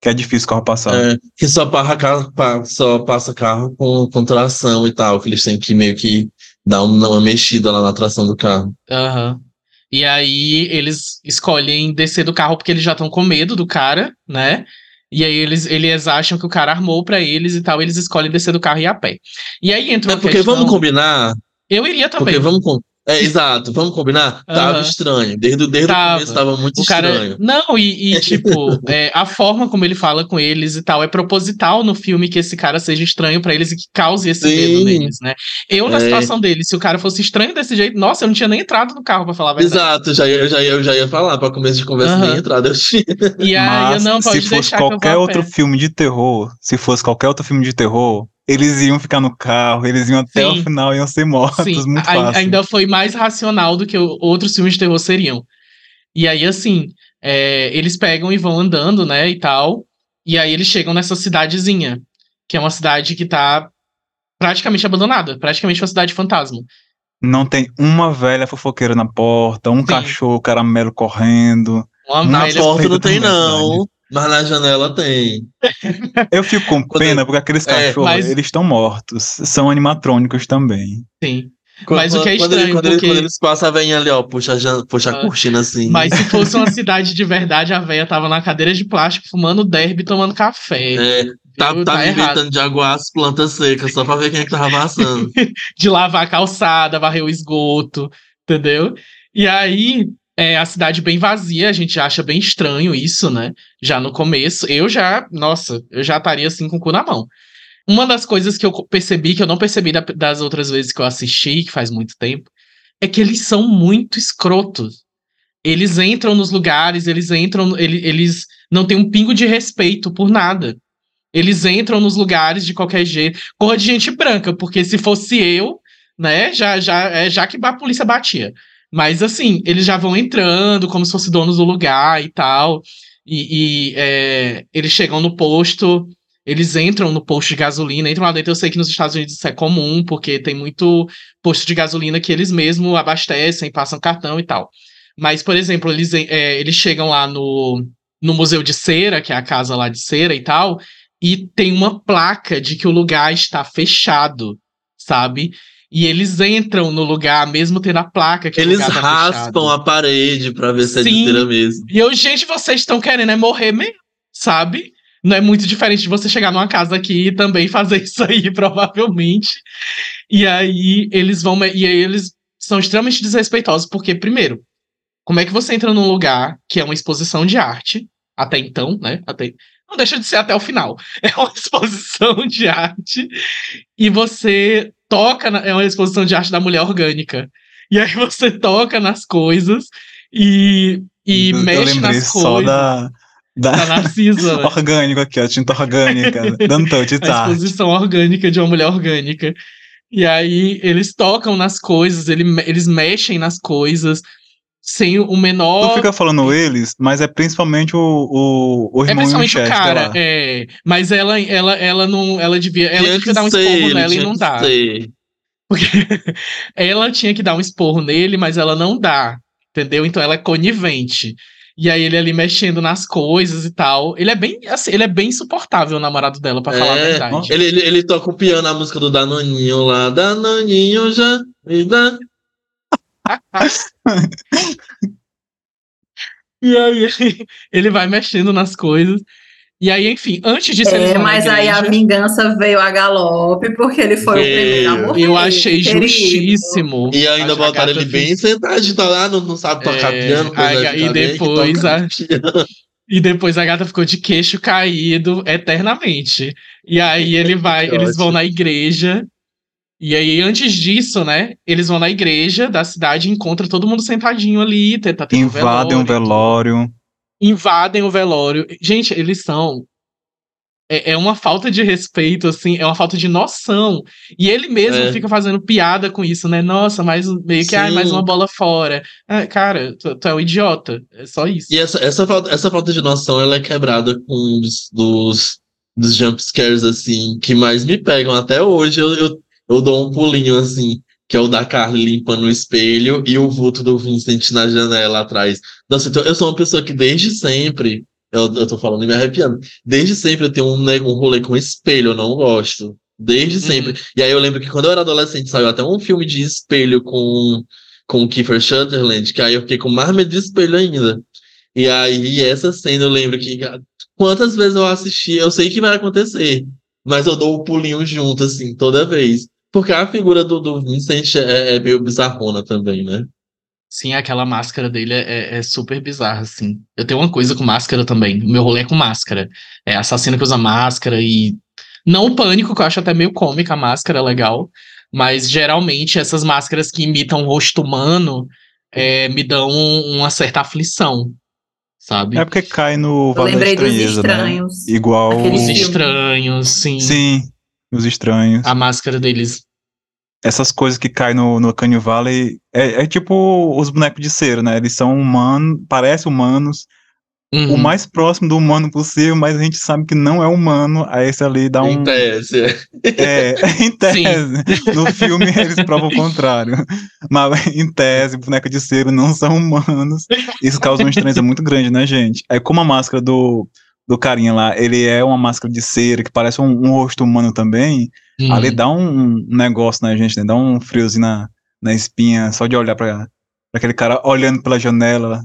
Que é difícil o carro passar. É, que só, carro, só passa carro com, com tração e tal, que eles têm que meio que dar uma, uma mexida lá na tração do carro. Aham. Uhum. E aí eles escolhem descer do carro porque eles já estão com medo do cara, né? E aí eles, eles acham que o cara armou para eles e tal, eles escolhem descer do carro e ir a pé. E aí entra É porque questão... vamos combinar eu iria também. Porque vamos, é, exato, vamos combinar? Uhum. Tava estranho. Desde, desde tava. o começo tava muito o cara, estranho. Não, e, e tipo, é, a forma como ele fala com eles e tal é proposital no filme que esse cara seja estranho para eles e que cause esse Sim. medo neles, né? Eu, na é. situação dele, se o cara fosse estranho desse jeito, nossa, eu não tinha nem entrado no carro pra falar a verdade. Exato, já ia, já ia, eu já ia falar, pra começo de conversa uhum. nem entrada eu tinha. E aí, Mas, não, pode se fosse qualquer outro filme de terror, se fosse qualquer outro filme de terror, eles iam ficar no carro, eles iam até Sim. o final, iam ser mortos, Sim. muito fácil. Ainda foi mais racional do que outros filmes de terror seriam. E aí, assim, é, eles pegam e vão andando, né, e tal, e aí eles chegam nessa cidadezinha, que é uma cidade que tá praticamente abandonada, praticamente uma cidade fantasma. Não tem uma velha fofoqueira na porta, um Sim. cachorro caramelo correndo. Uma na porta não tem, não. Mas na janela tem. Eu fico com pena porque aqueles é, cachorros, mas... eles estão mortos. São animatrônicos também. Sim. Quando, mas o que é estranho, quando, porque... eles, quando eles passam, a velhinha ali, ó, puxa, puxa a ah, cortina assim. Mas se fosse uma cidade de verdade, a velha tava na cadeira de plástico, fumando derby, tomando café. É, tá, tá, tá inventando de aguar as plantas secas, só pra ver quem é que tava passando. de lavar a calçada, varrer o esgoto, entendeu? E aí, é a cidade bem vazia, a gente acha bem estranho isso, né? Já no começo, eu já, nossa, eu já estaria assim com o cu na mão. Uma das coisas que eu percebi, que eu não percebi das outras vezes que eu assisti, que faz muito tempo, é que eles são muito escrotos. Eles entram nos lugares, eles entram, eles, eles não têm um pingo de respeito por nada. Eles entram nos lugares de qualquer jeito. Corra de gente branca, porque se fosse eu, né, já, já, é, já que a polícia batia. Mas assim, eles já vão entrando como se fossem donos do lugar e tal. E, e é, eles chegam no posto, eles entram no posto de gasolina, entram lá dentro. Eu sei que nos Estados Unidos isso é comum, porque tem muito posto de gasolina que eles mesmos abastecem, passam cartão e tal. Mas, por exemplo, eles, é, eles chegam lá no, no Museu de Cera, que é a casa lá de cera e tal, e tem uma placa de que o lugar está fechado, sabe? E eles entram no lugar, mesmo tendo a placa que Eles tá raspam fechado. a parede para ver se é de cera mesmo. E eu, gente, vocês estão querendo é morrer mesmo, sabe? Não é muito diferente de você chegar numa casa aqui e também fazer isso aí, provavelmente. E aí eles vão. E aí eles são extremamente desrespeitosos, porque, primeiro, como é que você entra num lugar que é uma exposição de arte, até então, né? Até, não deixa de ser até o final. É uma exposição de arte e você toca, na, é uma exposição de arte da mulher orgânica. E aí você toca nas coisas e, e eu, mexe nas só coisas. Da, da, da Narcisa. orgânico aqui, ó, tinta orgânica, dando touch A tá. exposição orgânica de uma mulher orgânica. E aí eles tocam nas coisas, ele, eles mexem nas coisas sem o menor. Tu fica falando eles, mas é principalmente o, o, o É irmão principalmente o cara, lá. é. Mas ela, ela, ela não. Ela devia. Ela Tinha que dar um esporro nela e não dá. ser. Porque ela tinha que dar um esporro nele, mas ela não dá. Entendeu? Então ela é conivente. E aí ele ali mexendo nas coisas e tal. Ele é bem, assim, ele é bem insuportável o namorado dela, pra falar a É, verdade. ele, ele, ele toca o piano, a música do Danoninho lá. Danoninho já me dá. E aí ele, vai mexendo nas coisas. E aí, enfim, antes disso É, mas aí a vingança veio a galope, porque ele foi o Veio. primeiro a morrer. Eu achei querido. justíssimo. E ainda botaram ele bem sentadinho, tá lá, não, não sabe tocar É, piano. e depois a- piano. E depois a gata ficou de queixo caído eternamente. E aí ele vai, Que eles vão na igreja. E aí, antes disso, né? Eles vão na igreja da cidade e encontram todo mundo sentadinho ali, tá tendo Invadem um velório. invadem o velório. Gente, eles são. É, é uma falta de respeito, assim, é uma falta de noção. E ele mesmo É. fica fazendo piada com isso, né? Nossa, mais meio que, ai, mais uma bola fora. Ah, cara, tu, tu é um idiota. É só isso. E essa, essa, falta, essa falta de noção, ela é quebrada com um dos, dos, dos jump scares, assim, que mais me pegam. Até hoje eu, eu, eu dou um pulinho, assim, que é o da Carly limpando o espelho e o vulto do Vincent na janela atrás. Nossa, então eu sou uma pessoa que desde sempre, eu, eu tô falando e me arrepiando, desde sempre eu tenho um, né, um rolê com espelho, eu não gosto. Desde sempre. E aí eu lembro que quando eu era adolescente saiu até um filme de espelho com, com o Kiefer Sutherland, que aí eu fiquei com mais medo de espelho ainda. E aí, essa cena eu lembro que quantas vezes eu assisti, eu sei que vai acontecer, mas eu dou o pulinho junto, assim, toda vez. Porque a figura do, do Vincent é, é meio bizarrona também, né? Sim, aquela máscara dele é, é- é super bizarra, assim. Eu tenho uma coisa com máscara também. O meu rolê é com máscara. É assassino que usa máscara e. Não o pânico, que eu acho até meio cômica a máscara, é legal. Mas geralmente essas máscaras que imitam o rosto humano é, me dão um- uma certa aflição. Sabe? É porque cai no da lembrei dos Estranheza, né? estranhos. Igual. Os estranhos, sim. Sim, os estranhos. A máscara deles. Essas coisas que caem no, no Canyon Valley é, é tipo os bonecos de cera, né? Eles são humanos, parecem humanos, Uhum. o mais próximo do humano possível, mas a gente sabe que não é humano. Aí esse ali dá um. Em tese. É, em tese. No filme eles provam o contrário. Mas em tese, boneco de cera não são humanos. Isso causa uma estranheza muito grande, né, gente? Aí como a máscara do, do carinha lá, ele é uma máscara de cera que parece um, um rosto humano também, Uhum. ali dá um, um negócio na gente, né? Dá um friozinho na, na espinha, só de olhar pra, pra aquele cara olhando pela janela.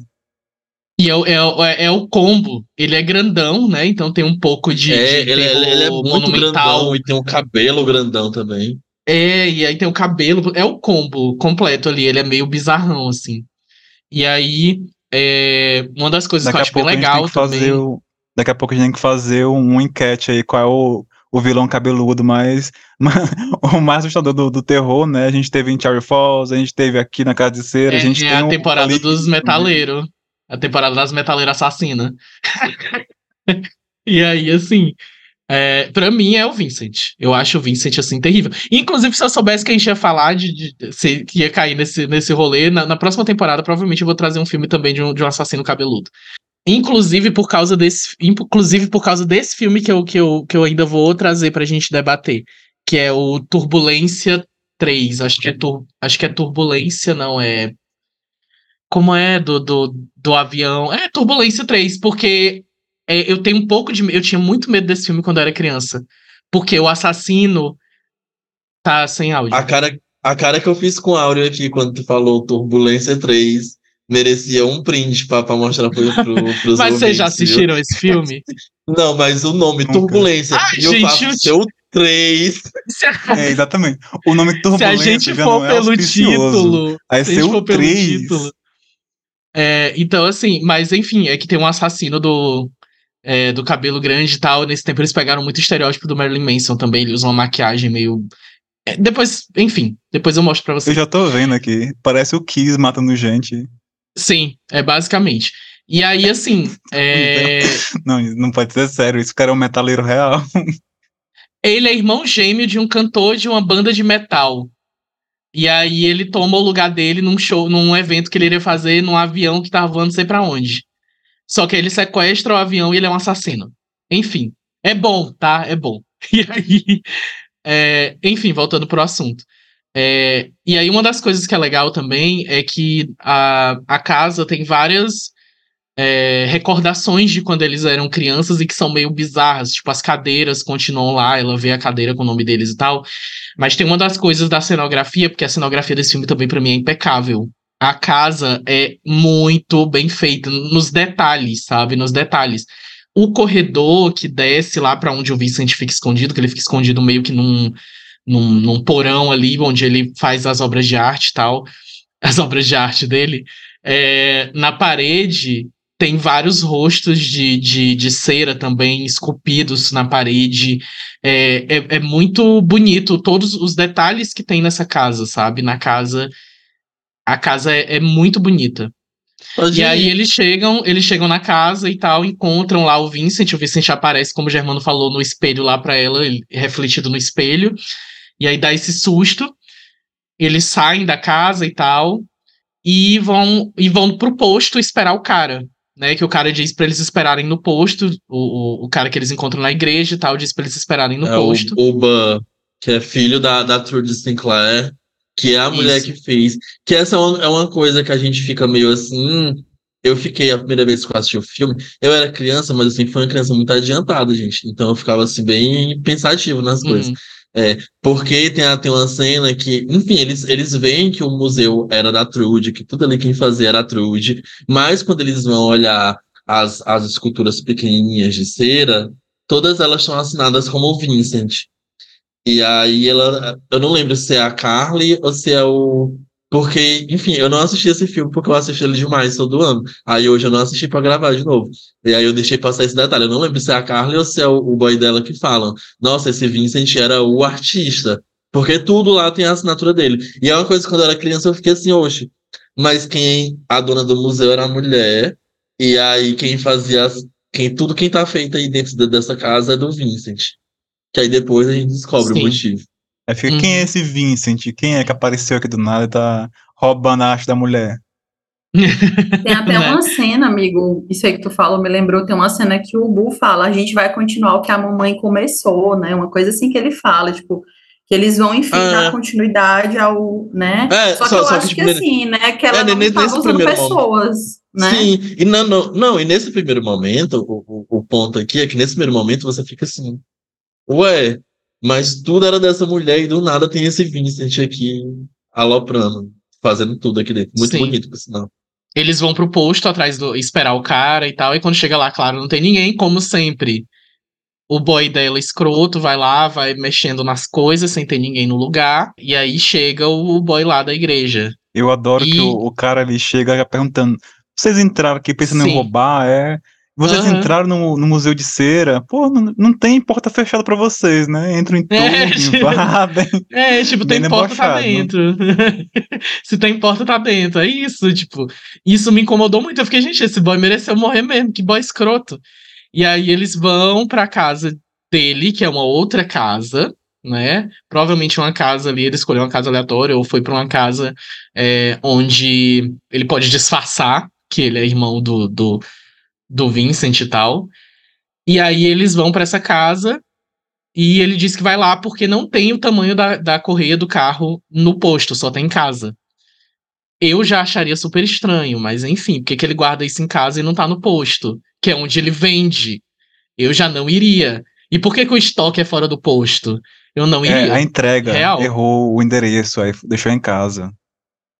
E é, o- é, é, é o combo. Ele é grandão, né? Então tem um pouco de. É, de ele, ele- ele é muito monumental. grandão e tem um cabelo grandão também. É, e aí tem o cabelo. É o combo completo ali. Ele é meio bizarrão, assim. E aí, é, uma das coisas Daqui que eu acho bem pouco a gente tem legal que fazer também. o, Daqui a pouco a gente tem que fazer um, uma enquete aí, qual é o, o vilão cabeludo mais, o mais assustador do, do terror, né? A gente teve em Cherry Falls, a gente teve aqui na Casa de Cera, É, a gente é tem a temporada dos metaleiros. A temporada das metaleiras assassinas. e aí, assim. É, para mim é o Vincent. Eu acho o Vincent assim terrível. Inclusive, se eu soubesse que a gente ia falar de, de, de que ia cair nesse, nesse rolê, na, na, próxima temporada, provavelmente eu vou trazer um filme também de um, de um assassino cabeludo. Inclusive por causa desse, inclusive por causa desse filme que eu, que eu, que eu ainda vou trazer pra gente debater, que é o Turbulência 3. Acho que é, tur, acho que é Turbulência, não é. Como é do, do, do avião? É Turbulência 3, porque é, eu tenho um pouco de. Eu tinha muito medo desse filme quando eu era criança. Porque o assassino tá sem áudio. A cara, a cara que eu fiz com áudio aqui quando tu falou Turbulência 3 merecia um print pra, pra mostrar pro, pro, pros Mas vocês já assistiram viu? esse filme? Não, mas o nome, Turbulência. Ai, e gente, eu... seu 3. É, exatamente. O nome Turbulência. Se a gente for é pelo título. Aí se for pelo título. É, então, assim, mas enfim, é que tem um assassino do, é, do cabelo grande e tal. Nesse tempo eles pegaram muito estereótipo do Marilyn Manson também. Ele usa uma maquiagem meio. É, depois, enfim, depois eu mostro pra vocês. Eu já tô vendo aqui. Parece o Kiss matando gente. Sim, é basicamente. E aí, assim. É... não, não pode ser sério. Esse cara é um metaleiro real. Ele é irmão gêmeo de um cantor de uma banda de metal. E aí ele toma o lugar dele num show, num evento que ele iria fazer num avião que tava voando não sei pra onde. Só que ele sequestra o avião e ele é um assassino. Enfim, é bom, tá? É bom. E aí, é, enfim, voltando pro assunto. É, e aí, uma das coisas que é legal também é que a, a casa tem várias é, recordações de quando eles eram crianças e que são meio bizarras. Tipo, as cadeiras continuam lá, ela vê a cadeira com o nome deles e tal. Mas tem uma das coisas da cenografia, porque a cenografia desse filme também, para mim, é impecável a casa é muito bem feita nos detalhes, sabe? Nos detalhes. O corredor que desce lá para onde o Vincent fica escondido, que ele fica escondido meio que num, num, num, porão ali, onde ele faz as obras de arte e tal, as obras de arte dele. É, na parede tem vários rostos de, de, de, cera também esculpidos na parede. É, é, é muito bonito todos os detalhes que tem nessa casa, sabe? Na casa a casa é, é muito bonita. E aí eles chegam, eles chegam na casa e tal, encontram lá o Vincent. O Vincent aparece, como o Germano falou, no espelho lá para ela, refletido no espelho. E aí dá esse susto. Eles saem da casa e tal e vão e vão pro posto esperar o cara, né? Que o cara diz para eles esperarem no posto, o, o, o, cara que eles encontram na igreja e tal, diz para eles esperarem no é posto. O Oba, que é filho da, da Trudy Sinclair, que é a mulher Isso. que fez. Que essa é uma, é uma coisa que a gente fica meio assim. Eu fiquei a primeira vez que eu assisti o filme, eu era criança, mas assim, foi uma criança muito adiantada, gente. Então eu ficava assim, bem pensativo nas uhum. coisas. É, porque tem, tem uma cena que, enfim, eles, eles veem que o museu era da Trude, que tudo ali quem fazia era a Trude, mas quando eles vão olhar as, as esculturas pequenininhas de cera, todas elas são assinadas como Vincent. E aí ela. Eu não lembro se é a Carly ou se é o. Porque, enfim, eu não assisti esse filme porque eu assisti ele demais todo ano. Aí hoje eu não assisti para gravar de novo. E aí eu deixei passar esse detalhe. Eu não lembro se é a Carly ou se é o, o boy dela que falam. Nossa, esse Vincent era o artista. Porque tudo lá tem a assinatura dele. E é uma coisa que quando eu era criança eu fiquei assim, oxe. Mas quem. A dona do museu era a mulher. E aí quem fazia. Quem, tudo quem tá feito aí dentro dessa casa é do Vincent. Que aí depois a gente descobre Sim. o motivo. Aí fica, uhum. quem é uhum. esse Vincent? Quem é que apareceu aqui do nada e tá roubando a arte da mulher? Tem até uma cena, amigo, isso aí que tu falou me lembrou, tem uma cena que o Bu fala, a gente vai continuar o que a mamãe começou, né? Uma coisa assim que ele fala, tipo, que eles vão, enfim, ah, dar continuidade ao, né? É, só, só que eu só acho que, assim, né, que ela é, não nesse, nesse usando pessoas, né? Sim, e não, não, não, e nesse primeiro momento, o, o, o ponto aqui é que nesse primeiro momento você fica assim, Ué, mas tudo era dessa mulher e do nada tem esse Vincent aqui aloprando, fazendo tudo aqui dentro. Muito Sim. bonito, por sinal. Eles vão pro posto atrás do. esperar o cara e tal, e quando chega lá, claro, não tem ninguém, como sempre. O boy dela, escroto, vai lá, vai mexendo nas coisas sem ter ninguém no lugar, e aí chega o boy lá da igreja. Eu adoro e... que o, o, cara ali chega perguntando: vocês entraram aqui pensando Sim. em roubar? É. Vocês uhum. entraram no, no, museu de cera, pô, não, não tem porta fechada para vocês, né? Entram em tudo, é, invadem. É, tipo, tem porta, tá dentro. Se tem porta, tá dentro. É isso, tipo. Isso me incomodou muito. Eu fiquei, gente, esse boy mereceu morrer mesmo, que boy escroto. E aí eles vão pra casa dele, que é uma outra casa, né? Provavelmente uma casa ali, ele escolheu uma casa aleatória ou foi para uma casa é, onde ele pode disfarçar que ele é irmão do, do, do Vincent e tal. E aí eles vão para essa casa e ele diz que vai lá porque não tem o tamanho da, da correia do carro no posto, só tem em casa. Eu já acharia super estranho, mas enfim, por que, que ele guarda isso em casa e não tá no posto? Que é onde ele vende. Eu já não iria. E por que, que o estoque é fora do posto? Eu não é, iria. É, a entrega Real. errou o endereço, aí deixou em casa.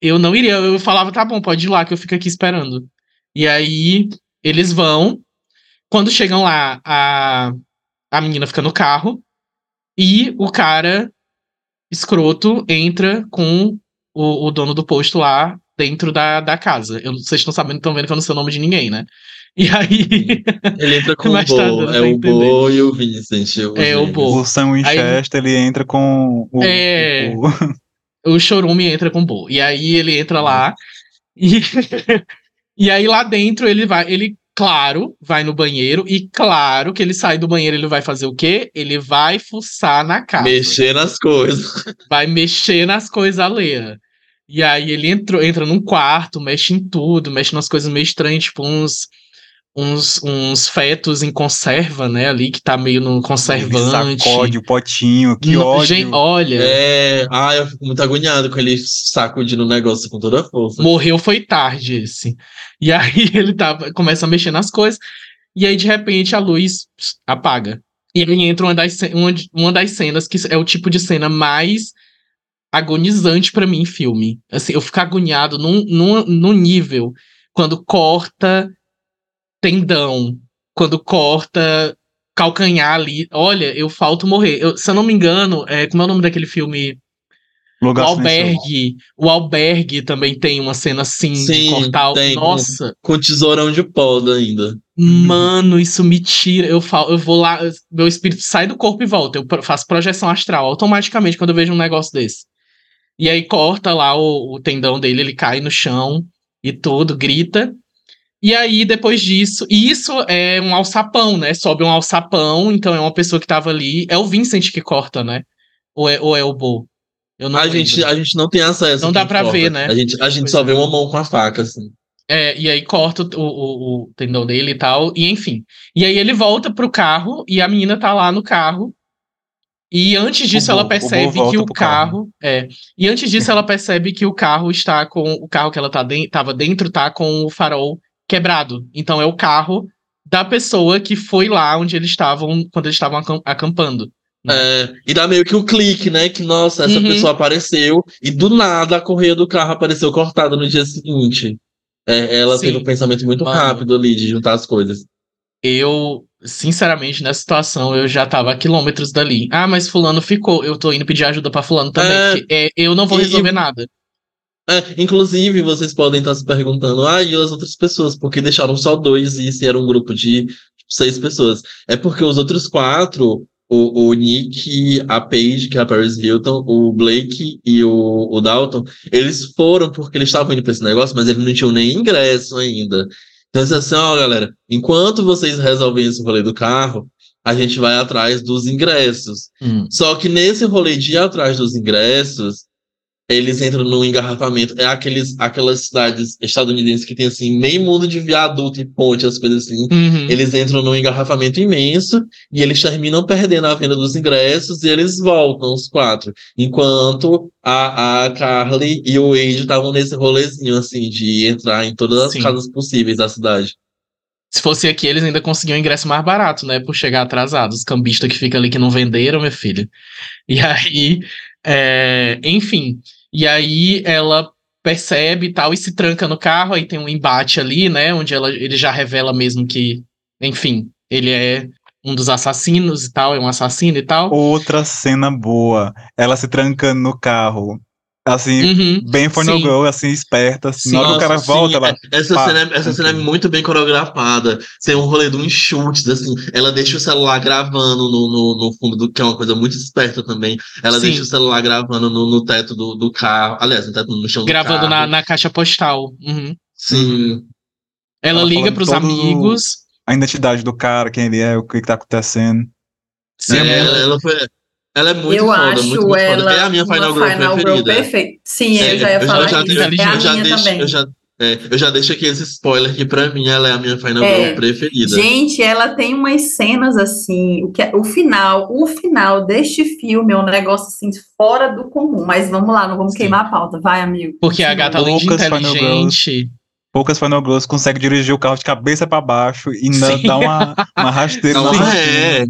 Eu não iria. Eu falava, tá bom, pode ir lá que eu fico aqui esperando. E aí eles vão. Quando chegam lá, a, a menina fica no carro e o cara escroto entra com o, o dono do posto lá dentro da, da casa. Eu, vocês estão sabendo, estão vendo que eu não sei o nome de ninguém, né? E aí. Ele entra com o Bo, é o Bo e o Vincent. O é o Bo. O Sam Winchester, aí, ele entra com o. É. O, o Chorume entra com o Bo. E aí ele entra lá. E, e aí lá dentro ele vai. Ele, claro, vai no banheiro. E claro que ele sai do banheiro, ele vai fazer o quê? Ele vai fuçar na casa. Mexer nas coisas. Vai mexer nas coisas alheias. E aí ele entrou, entra num quarto, mexe em tudo, mexe nas coisas meio estranhas, tipo uns uns, uns fetos em conserva, né, ali, que tá meio no conservante. Sacode o potinho, que no, ódio. Gente, olha. É, ah, eu fico muito agoniado com ele sacudindo o negócio com toda a força. Morreu foi tarde esse. E aí ele tá, começa a mexer nas coisas, e aí de repente a luz apaga. E aí entra uma das, uma, uma das cenas que é o tipo de cena mais agonizante para mim em filme. Assim, eu fico agoniado num, num, num nível quando corta tendão, quando corta calcanhar ali. Olha, eu falto morrer. Eu, se eu não me engano, é, como é o nome daquele filme? Lugar o Albergue. O Albergue também tem uma cena assim Sim, de cortar. Tem, Nossa. Com, com tesourão de poda ainda. Mano, isso me tira. Eu, falo, eu vou lá, meu espírito sai do corpo e volta. Eu faço projeção astral automaticamente quando eu vejo um negócio desse. E aí corta lá o, o tendão dele, ele cai no chão e tudo, grita. E aí, depois disso, e isso é um alçapão, né? Sobe um alçapão, então é uma pessoa que tava ali. É o Vincent que corta, né? Ou é, ou é o Bo? Eu não a, gente, a gente não tem acesso. Não dá pra corta. ver, né? A gente, a gente só é. vê uma mão com a faca, assim. É, e aí corta o, o, o, tendão dele e tal, e enfim. E aí ele volta pro carro e a menina tá lá no carro. E antes disso o ela percebe que o carro, carro, É. E antes disso ela percebe que o carro está com. O carro que ela tá de, tava dentro tá com o farol quebrado. Então é o carro da pessoa que foi lá onde eles estavam quando eles estavam acampando. Né? É, e dá meio que o clique, né? Que, nossa, essa uhum. pessoa apareceu e do nada a correia do carro apareceu cortada no dia seguinte. É, ela Sim. teve um pensamento muito Mano, rápido ali de juntar as coisas. Eu, sinceramente, nessa situação, eu já tava a quilômetros dali. Ah, mas fulano ficou. Eu tô indo pedir ajuda para fulano também. É, é, eu não vou resolver e, nada. É, inclusive, vocês podem estar se perguntando, ah, e as outras pessoas, por que deixaram só dois e se era um grupo de seis pessoas? É porque os outros quatro, o, o Nick, a Paige, que é a Paris Hilton, o Blake e o, o Dalton, eles foram porque eles estavam indo para esse negócio, mas eles não tinham nem ingresso ainda. Então, assim, ó, galera, enquanto vocês resolvem esse rolê do carro, a gente vai atrás dos ingressos. Hum. Só que nesse rolê de ir atrás dos ingressos, eles entram no engarrafamento. É aqueles, aquelas cidades estadunidenses que tem assim, meio mundo de viaduto e ponte, as coisas assim. Uhum. Eles entram num engarrafamento imenso e eles terminam perdendo a venda dos ingressos e eles voltam, os quatro. Enquanto a, a Carly e o Wade estavam nesse rolezinho, assim, de entrar em todas as Sim. casas possíveis da cidade. Se fosse aqui, eles ainda conseguiam ingresso mais barato, né? Por chegar atrasados. Os cambistas que ficam ali que não venderam, meu filho. E aí, é, enfim. E aí ela percebe e tal e se tranca no carro, aí tem um embate ali, né, onde ela, ele já revela mesmo que, enfim, ele é um dos assassinos e tal, é um assassino e tal. Outra cena boa, ela se trancando no carro Assim, uhum, bem for no go, assim, esperta. Assim, sim, na hora que o cara volta, ela. Essa, pá, cena, é, essa cena é muito bem coreografada. Tem um rolê de um chutes, assim. Ela deixa o celular gravando no, no, no, fundo do que é uma coisa muito esperta também. Ela sim. deixa o celular gravando no, no teto do, do carro. Aliás, no teto no chão Gravando do carro. Na, na caixa postal. Uhum. Sim. Ela, ela liga pros amigos. A identidade do cara, quem ele é, o que, que tá acontecendo. Sim, é, ela, ela, foi. Ela é muito eu foda, acho muito, muito ela foda. É a minha Final Girl Final preferida. perfeita. Sim, é, eu já ia eu falar já, isso. Já, é a minha deixo, também. Eu já, é, eu já deixo aqui esse spoiler que pra mim ela é a minha Final É. Girl preferida. Gente, ela tem umas cenas assim, o, que, é- o final, o final deste filme é um negócio assim fora do comum. Mas vamos lá, não vamos Sim. queimar a pauta, vai, amigo. Porque a Continua. gata, além de Poucas Final inteligente. Poucas Final Girls conseguem dirigir o carro de cabeça pra baixo e não Sim. dar uma, uma rasteira Não, na é.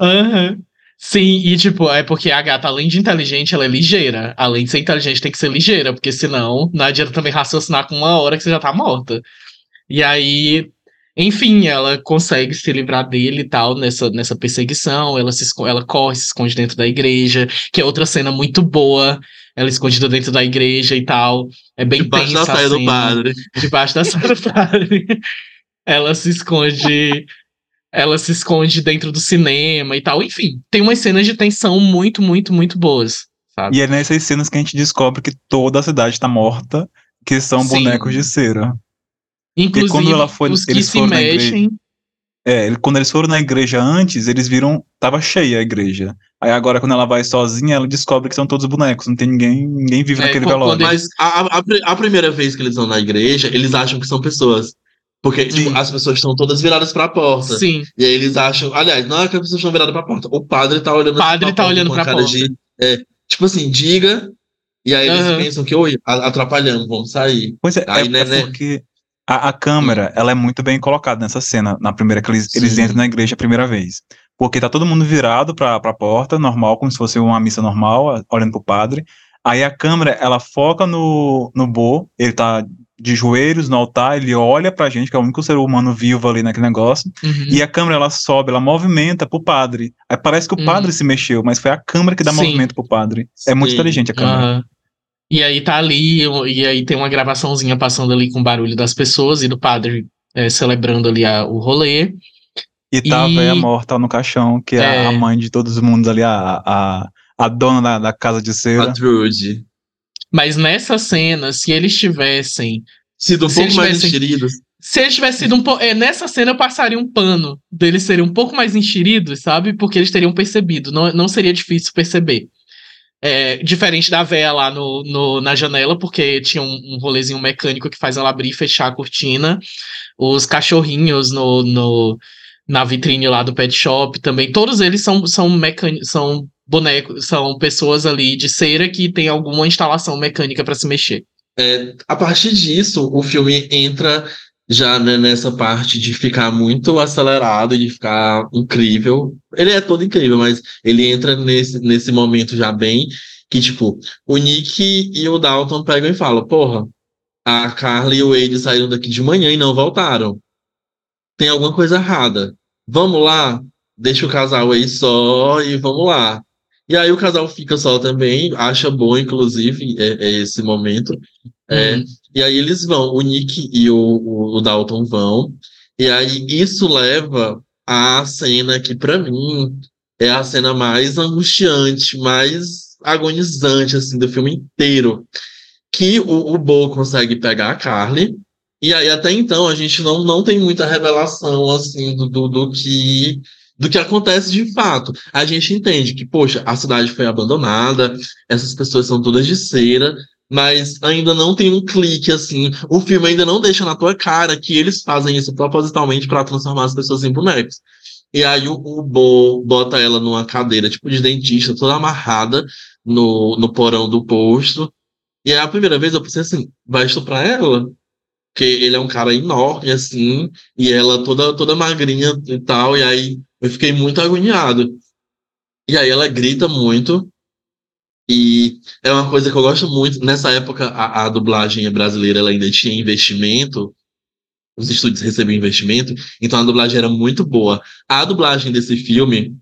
Aham. Sim, e tipo, é porque a gata, além de inteligente, ela é ligeira. Além de ser inteligente, tem que ser ligeira, porque senão não adianta também raciocinar com uma hora que você já tá morta. E aí, enfim, ela consegue se livrar dele e tal nessa, nessa perseguição. Ela, se ela corre, se esconde dentro da igreja, que é outra cena muito boa. Ela escondida dentro da igreja e tal. É bem Debaixo da tensa a saia do padre. debaixo da saia do padre. Ela se esconde. Ela se esconde dentro do cinema e tal. Enfim, tem umas cenas de tensão muito, muito, muito boas. Sabe? E é nessas cenas que a gente descobre que toda a cidade tá morta, que são Sim. bonecos de cera. Inclusive, quando ela foi- os que eles se mexem. É, quando eles foram na igreja antes, eles viram, tava cheia a igreja. Aí agora, quando ela vai sozinha, ela descobre que são todos bonecos, não tem ninguém, ninguém vive É, naquele velório. Mas a, a- a primeira vez que eles vão na igreja, eles acham que são pessoas. Porque tipo, as pessoas estão todas viradas pra porta. Sim, E aí eles acham. Aliás, não é que as pessoas estão viradas pra porta. O padre tá olhando O padre tá olhando com a pra porta. de. é, tipo assim, diga. E aí eles Aham. pensam que, oi, a- atrapalhando, vamos sair. Pois é, Aí, é, né, é né? porque a, a câmera, ela é muito bem colocada nessa cena, na primeira que eles, eles entram na igreja a primeira vez. Porque tá todo mundo virado pra, pra porta, normal, como se fosse uma missa normal, a- olhando pro padre. Aí a câmera, ela foca no, no Bo, ele tá de joelhos no altar, ele olha pra gente, que é o único ser humano vivo ali naquele negócio, uhum. e a câmera, ela sobe, ela movimenta pro padre. Aí parece que o Uhum. padre se mexeu, mas foi a câmera que dá Sim. movimento pro padre. É muito Sim. inteligente a câmera. Aham. E aí tá ali, e aí tem uma gravaçãozinha passando ali com o barulho das pessoas e do padre é, celebrando ali a- o rolê. E tá E- a velha morta no caixão, que é, É. a mãe de todos os mundos ali, a, a, a dona da, da casa de A cera. Mas nessa cena, se eles tivessem Sido um pouco eles mais tivessem- enxeridos. Se eles tivessem sido um pouco. É, nessa cena eu passaria um pano deles serem um pouco mais enxeridos, sabe? Porque eles teriam percebido. Não, não seria difícil perceber. É, diferente da véia lá no, no- na janela, porque tinha um, um rolezinho mecânico que faz ela abrir e fechar a cortina. Os cachorrinhos no, no- na vitrine lá do pet shop também. Todos eles são, são, mecan... são bonecos, são pessoas ali de cera que tem alguma instalação mecânica para se mexer. É, a partir disso, o filme entra já né, nessa parte de ficar muito acelerado, de ficar incrível. Ele é todo incrível, mas ele entra nesse, nesse momento já bem que, tipo, o Nick e o Dalton pegam e falam, porra, a Carly e o Wade saíram daqui de manhã e não voltaram. Tem alguma coisa errada. Vamos lá, deixa o casal aí só e vamos lá. E aí o casal fica só também, acha bom, inclusive, é, é esse momento. É, Uhum. E aí eles vão, o Nick e o, o, o Dalton vão, e aí isso leva à cena que, pra mim, é a cena mais angustiante, mais agonizante, assim, do filme inteiro. Que o, o Bo consegue pegar a Carly, e aí até então a gente não, não tem muita revelação, assim, do, do, do que do que acontece de fato. A gente entende que, poxa, a cidade foi abandonada, essas pessoas são todas de cera, mas ainda não tem um clique assim. O filme ainda não deixa na tua cara que eles fazem isso propositalmente para transformar as pessoas em bonecos. E aí o, o Bo bota ela numa cadeira tipo de dentista, toda amarrada no, no porão do posto. E aí a primeira vez eu pensei assim, vai estuprar ela? Porque ele é um cara enorme, assim, e ela toda, toda magrinha e tal, e aí eu fiquei muito agoniado. E aí ela grita muito, e é uma coisa que eu gosto muito. Nessa época, a, a dublagem brasileira ela ainda tinha investimento, os estúdios recebiam investimento, então a dublagem era muito boa. A dublagem desse filme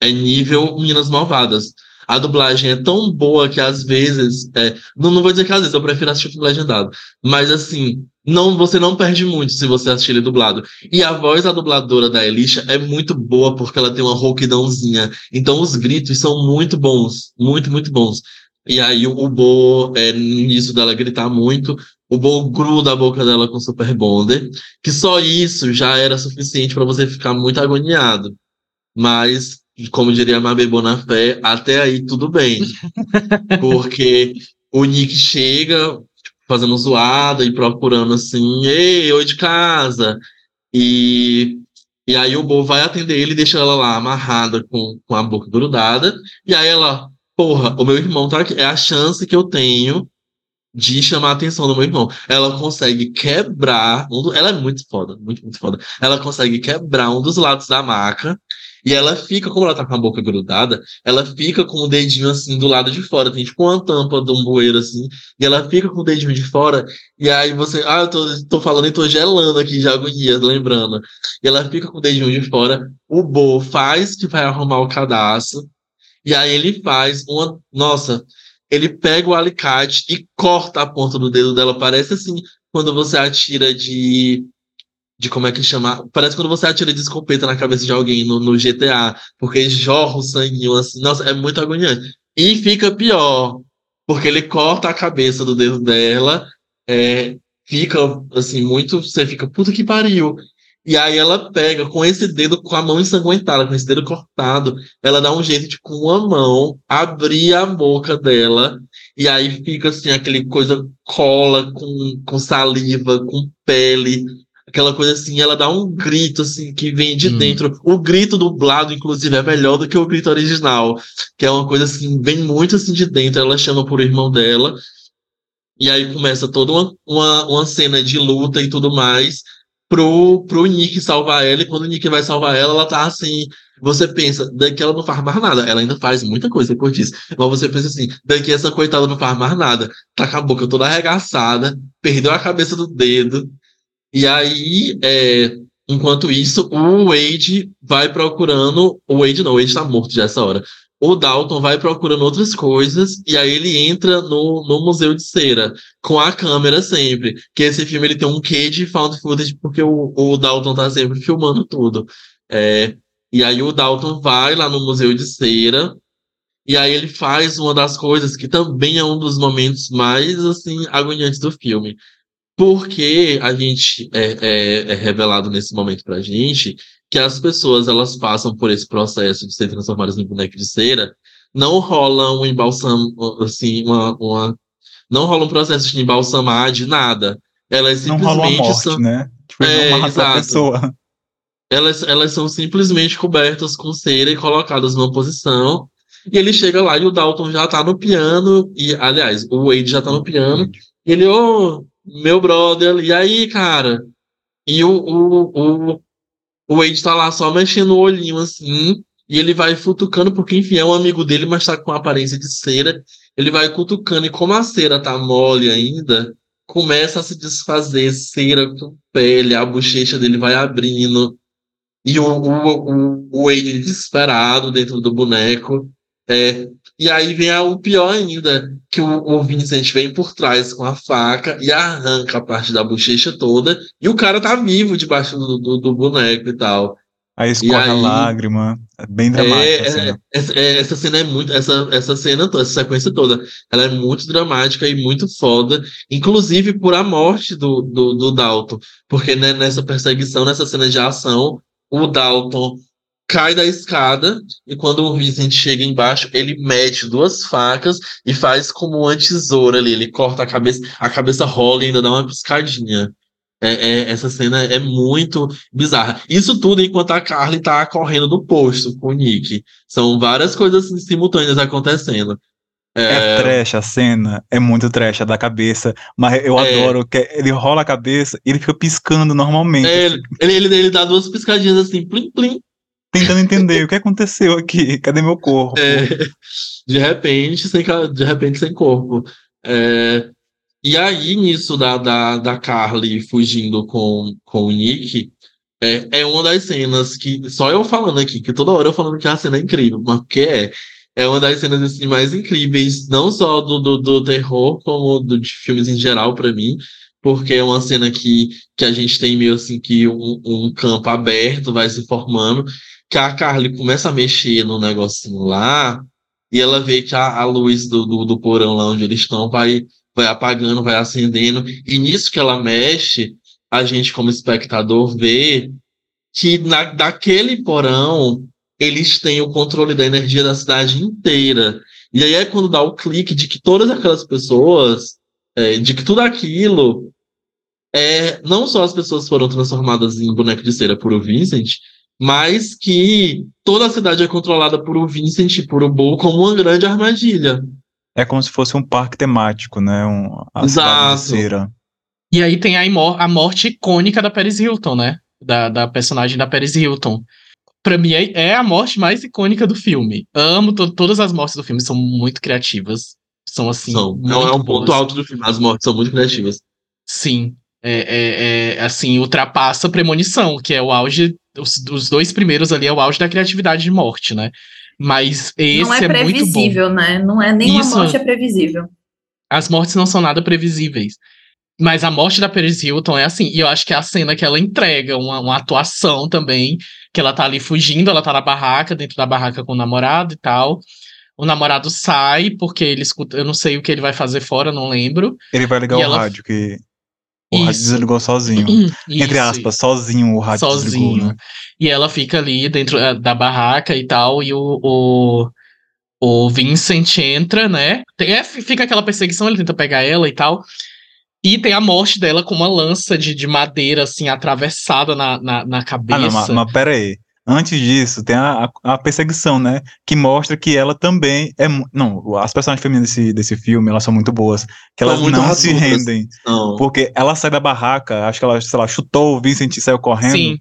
é nível Minas Malvadas. A dublagem é tão boa que às vezes. é, não, não vou dizer que às vezes eu prefiro assistir filme legendado. Mas assim, não, você não perde muito se você assistir ele dublado. E a voz da dubladora da Elisha é muito boa porque ela tem uma rouquidãozinha. Então os gritos são muito bons. Muito, muito bons. E aí o, o Bo, é, nisso dela gritar muito, o Bo gruda a boca dela com Super Bonder. Que só isso já era suficiente para você ficar muito agoniado. Mas como diria Mabê Bonafé, até aí tudo bem. Porque o Nick chega tipo, fazendo zoada e procurando assim, ei, oi de casa. E, e aí o Bo vai atender ele e deixa ela lá amarrada com, com a boca grudada. E aí ela, porra, o meu irmão tá aqui. É a chance que eu tenho de chamar a atenção do meu irmão. Ela consegue quebrar. Um do... Ela é muito foda, muito, muito foda. Ela consegue quebrar um dos lados da maca. E ela fica, como ela tá com a boca grudada, ela fica com o dedinho assim do lado de fora. Tem tipo uma tampa de um bueiro assim. E ela fica com o dedinho de fora. E aí você. Ah, eu tô, tô falando e tô gelando aqui de agonia, lembrando. E ela fica com o dedinho de fora. O Bo faz que vai arrumar o cadastro. E aí ele faz uma. Nossa, ele pega o alicate e corta a ponta do dedo dela. Parece assim, quando você atira de. De como é que chama? Parece quando você atira de escopeta na cabeça de alguém no, no GTA, porque jorra o sanguinho assim. Nossa, é muito agoniante. E fica pior, porque ele corta a cabeça do dedo dela, é, fica assim, muito. Você fica, puta que pariu. E aí ela pega com esse dedo, com a mão ensanguentada, com esse dedo cortado, ela dá um jeito de com uma mão abrir a boca dela, e aí fica assim, aquele coisa cola com, com saliva, com pele, aquela coisa assim, ela dá um grito assim que vem de hum. dentro. O grito dublado, inclusive, é melhor do que o grito original, que é uma coisa assim, vem muito assim de dentro. Ela chama por irmão dela, e aí começa toda uma, uma, uma cena de luta e tudo mais pro, pro Nick salvar ela, e quando o Nick vai salvar ela, ela tá assim. Você pensa, daqui ela não faz mais nada. Ela ainda faz muita coisa depois disso. Mas você pensa assim, daqui essa coitada não faz mais nada. Tá com a boca toda arregaçada, perdeu a cabeça do dedo. E aí, é, enquanto isso, o Wade vai procurando. O Wade não, o Wade tá morto já essa hora o Dalton vai procurando outras coisas e aí ele entra no, no museu de cera com a câmera sempre. Que esse filme ele tem um quê de found footage porque o, o Dalton tá sempre filmando tudo. É, e aí o Dalton vai lá no museu de cera e aí ele faz uma das coisas que também é um dos momentos mais assim agoniantes do filme. Porque a gente é, é, é revelado nesse momento pra gente que as pessoas elas passam por esse processo de ser transformadas em boneco de cera, não rola um embalsam, assim, uma, uma, não rola um processo de embalsamar de nada. Elas simplesmente não rola uma morte, são, né? Tipo, é, não a pessoa. Elas, elas são simplesmente cobertas com cera e colocadas numa posição. E ele chega lá e o Dalton já tá no piano. E, aliás, o Wade já tá no piano. E ele, ô, oh, meu brother, e aí, cara? E o, o, o, o Wade tá lá só mexendo o olhinho assim, e ele vai futucando, porque enfim, é um amigo dele, mas tá com aparência de cera. Ele vai cutucando, e como a cera tá mole ainda, começa a se desfazer cera com pele, a bochecha dele vai abrindo. E o, o, o Wade desesperado dentro do boneco. É, e aí vem o pior ainda, que o, o Vincent vem por trás com a faca e arranca a parte da bochecha toda, e o cara tá vivo debaixo do, do, do boneco e tal. Aí escorre a lágrima, é bem dramática. É, cena. É, é, essa cena é muito. Essa, essa cena, essa sequência toda, ela é muito dramática e muito foda, inclusive por a morte do, do, do Dalton. Porque né, nessa perseguição, nessa cena de ação, o Dalton cai da escada e quando o Vincent chega embaixo, ele mete duas facas e faz como uma tesoura ali. Ele corta a cabeça, a cabeça rola e ainda dá uma piscadinha. É, é, essa cena é muito bizarra. Isso tudo enquanto a Carly tá correndo do posto com o Nick. São várias coisas simultâneas acontecendo. É... é trash a cena, é muito trash, é da cabeça, mas eu é... adoro que ele rola a cabeça e ele fica piscando normalmente. É, ele, ele, ele, dá duas piscadinhas assim, plim, plim, tentando entender o que aconteceu aqui, cadê meu corpo? É, de repente, sem, de repente sem corpo. É, e aí, nisso da, da, da Carly fugindo com, com o Nick, é, é uma das cenas que, só eu falando aqui, que toda hora eu falando que a cena é incrível, mas que é, é uma das cenas assim, mais incríveis, não só do, do, do terror, como do, de filmes em geral para mim, porque é uma cena que, que a gente tem meio assim que um, um campo aberto vai se formando, que a Carly começa a mexer no negocinho lá, e ela vê que a, a luz do, do, do, porão lá onde eles estão vai, vai apagando, vai acendendo, e nisso que ela mexe, a gente, como espectador, vê que na, daquele porão eles têm o controle da energia da cidade inteira. E aí é quando dá o clique de que todas aquelas pessoas, é, de que tudo aquilo é não só as pessoas foram transformadas em boneco de cera por o Vincent, mas que toda a cidade é controlada por o Vincent e por o Bo como uma grande armadilha. É como se fosse um parque temático, né? Um, a Exato. E aí tem a, a morte icônica da Paris Hilton, né? Da, da personagem da Paris Hilton. Pra mim é, é a morte mais icônica do filme. Amo to todas as mortes do filme, são muito criativas. São assim. São. Não é um boas. ponto alto do filme, as mortes são muito criativas. Sim. É, é, é, assim, ultrapassa a premonição, que é o auge. Os, os dois primeiros ali é o auge da criatividade de morte, né? Mas esse não é, é previsível, né? Não é nenhuma Isso, morte é previsível. As mortes não são nada previsíveis. Mas a morte da Paris Hilton é assim, e eu acho que é a cena que ela entrega, uma, uma atuação também, que ela tá ali fugindo, ela tá na barraca, dentro da barraca com o namorado e tal. O namorado sai, porque ele escuta, eu não sei o que ele vai fazer fora, não lembro. Ele vai ligar o ela... rádio, que o isso. rádio desligou sozinho. Isso, Entre aspas, sozinho o rádio sozinho. desligou, né? E ela fica ali dentro eh, da barraca e tal, e o, o, o Vincent entra, né? Tem, é, fica aquela perseguição, ele tenta pegar ela e tal. E tem a morte dela com uma lança de, de madeira, assim, atravessada na, na, na cabeça. Ah, não, mas, mas pera aí. Antes disso, tem a, a, a, perseguição, né? Que mostra que ela também é. Não, as personagens femininas desse, desse filme, elas são muito boas. Que elas não se rendem. Não. Porque ela sai da barraca, acho que ela, sei lá, chutou o Vincent e saiu correndo. Sim.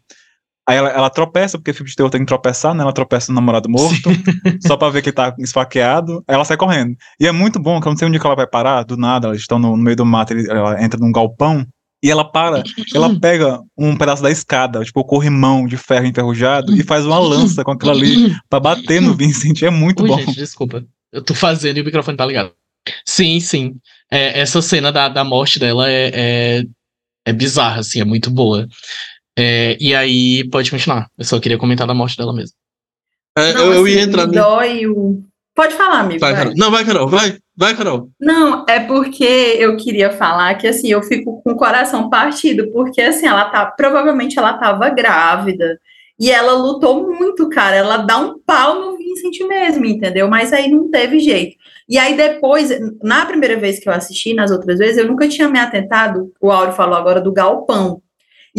Aí ela, ela, tropeça, porque filme de terror tem que tropeçar, né? Ela tropeça no namorado morto, só pra ver que ele tá esfaqueado. Aí ela sai correndo. E é muito bom, que eu não sei onde que ela vai parar, do nada, elas estão no, no meio do mato, ele, ela entra num galpão, e ela para, ela pega um pedaço da escada, tipo o corrimão de ferro enferrujado, e faz uma lança com aquilo ali pra bater no Vincent. É muito Ui, bom. Gente, desculpa. Eu tô fazendo e o microfone tá ligado. Sim, sim. É, essa cena da, da morte dela é, é, é bizarra, assim, é muito boa. É, e aí, pode continuar. Eu só queria comentar da morte dela mesmo. É, não, eu, eu assim, ia entrar. Dói o. Pode falar, amigo. Vai, vai. Não, vai, Carol, vai. Vai, Carol. Não, é porque eu queria falar que assim, eu fico com o coração partido, porque assim, ela tá. Provavelmente ela tava grávida. E ela lutou muito, cara. Ela dá um pau no Vincent mesmo, entendeu? Mas aí não teve jeito. E aí depois, na primeira vez que eu assisti, nas outras vezes, eu nunca tinha me atentado. O Áureo falou agora do galpão.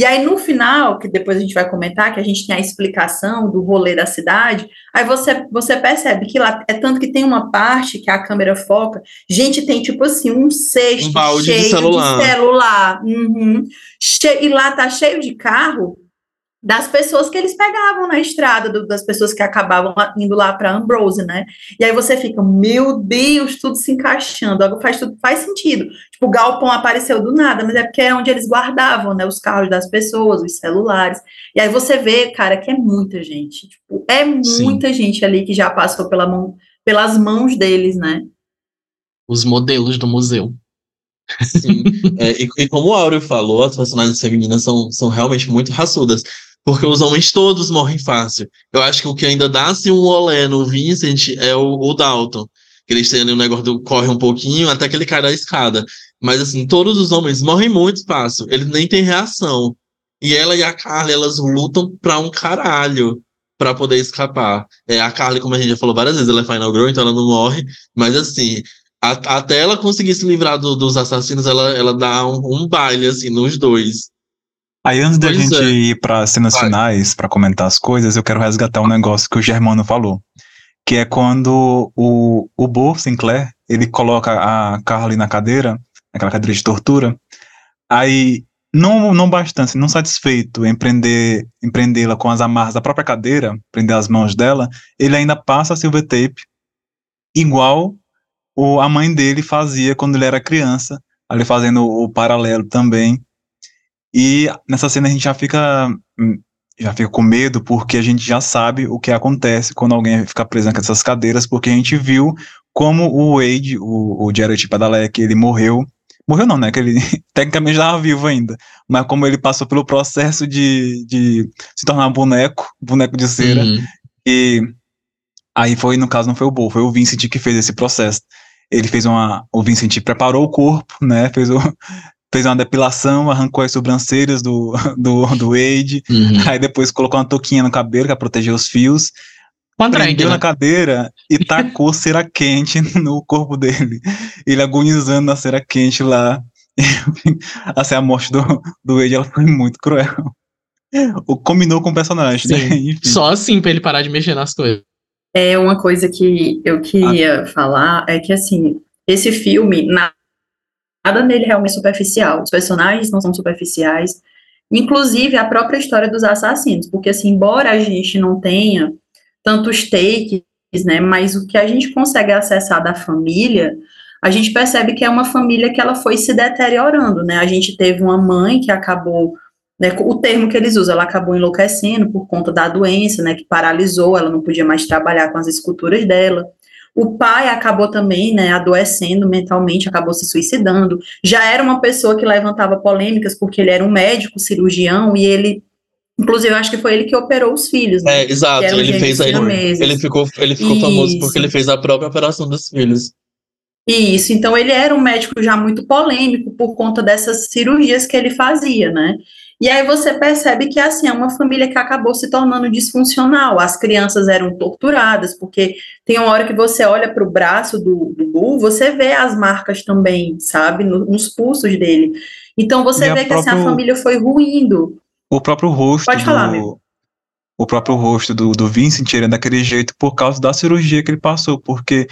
E aí, no final, que depois a gente vai comentar, que a gente tem a explicação do rolê da cidade, aí você, você percebe que lá é tanto que tem uma parte que a câmera foca, gente, tem tipo assim, um cesto um cheio de celular. De celular. uhum, e lá tá cheio de carro das pessoas que eles pegavam na estrada, do, das pessoas que acabavam indo lá para Ambrose, né? E aí você fica, meu Deus, tudo se encaixando, faz tudo faz sentido. Tipo, o galpão apareceu do nada, mas é porque é onde eles guardavam, né, os carros das pessoas, os celulares. E aí você vê, cara, que é muita gente, tipo, é muita Sim. gente ali que já passou pela mão, pelas mãos deles, né? Os modelos do museu. Sim. é, e, e, como o Áureo falou, as personagens femininas são, são realmente muito raçudas. Porque os homens todos morrem fácil. Eu acho que o que ainda dá assim, um olé no Vincent é o, o Dalton. Que eles têm ali um negócio do corre um pouquinho até que ele cai da escada. Mas assim, todos os homens morrem muito fácil. Eles nem têm reação. E ela e a Carly, elas lutam pra um caralho para poder escapar. É, a Carly, como a gente já falou várias vezes, ela é Final Girl, então ela não morre. Mas assim, a, até ela conseguir se livrar do, dos assassinos, ela, ela dá um, um baile, assim, nos dois. Aí antes da gente é. ir para cenas Vai. finais, para comentar as coisas, eu quero resgatar um negócio que o Germano falou, que é quando o, o Bo Sinclair, ele coloca a Carly na cadeira, naquela cadeira de tortura, aí não, não bastante, não satisfeito em prender, em prendê-la com as amarras da própria cadeira, prender as mãos dela, ele ainda passa a silver tape igual o, a mãe dele fazia quando ele era criança, ali fazendo o paralelo também e nessa cena a gente já fica hum, já fica com medo porque a gente já sabe o que acontece quando alguém fica preso nessas cadeiras, porque a gente viu como o Wade, o, o Jared Padalecki, ele morreu. Morreu não, né? Que ele tecnicamente estava vivo ainda. Mas como ele passou pelo processo de, de se tornar boneco, boneco de cera. Uhum. E aí foi, no caso, não foi o Bo, foi o Vincent que fez esse processo. Ele fez uma. O Vincent preparou o corpo, né? Fez o, fez uma depilação, arrancou as sobrancelhas do, do, do Wade, uhum. aí depois colocou uma touquinha no cabelo para proteger os fios, prendeu na cadeira e tacou cera quente no corpo dele. Ele agonizando na cera quente lá. assim, a morte do, do Wade ela foi muito cruel. O combinou com o personagem, né? Só assim pra ele parar de mexer nas coisas. É uma coisa que eu queria ah. falar é que assim, esse filme, nada nele realmente superficial. Os personagens não são superficiais. Inclusive a própria história dos assassinos, porque assim, embora a gente não tenha tantos takes, né, mas o que a gente consegue acessar da família, a gente percebe que é uma família que ela foi se deteriorando, né? A gente teve uma mãe que acabou né, o termo que eles usam, ela acabou enlouquecendo por conta da doença, né, que paralisou, ela não podia mais trabalhar com as esculturas dela. O pai acabou também, né, adoecendo mentalmente, acabou se suicidando. Já era uma pessoa que levantava polêmicas porque ele era um médico cirurgião e ele Inclusive, eu acho que foi ele que operou os filhos. Né? É, exato. Ele fez aí. Ele ficou, ele ficou famoso porque ele fez a própria operação dos filhos. Isso, então ele era um médico já muito polêmico por conta dessas cirurgias que ele fazia, né? E aí você percebe que assim é uma família que acabou se tornando disfuncional. As crianças eram torturadas, porque tem uma hora que você olha para o braço do, do Bull, você vê as marcas também, sabe, no, nos pulsos dele. Então você e vê que próprio, assim, a família foi ruindo. O próprio rosto. Pode falar, do, meu. O próprio rosto do, do Vincent era daquele jeito por causa da cirurgia que ele passou, porque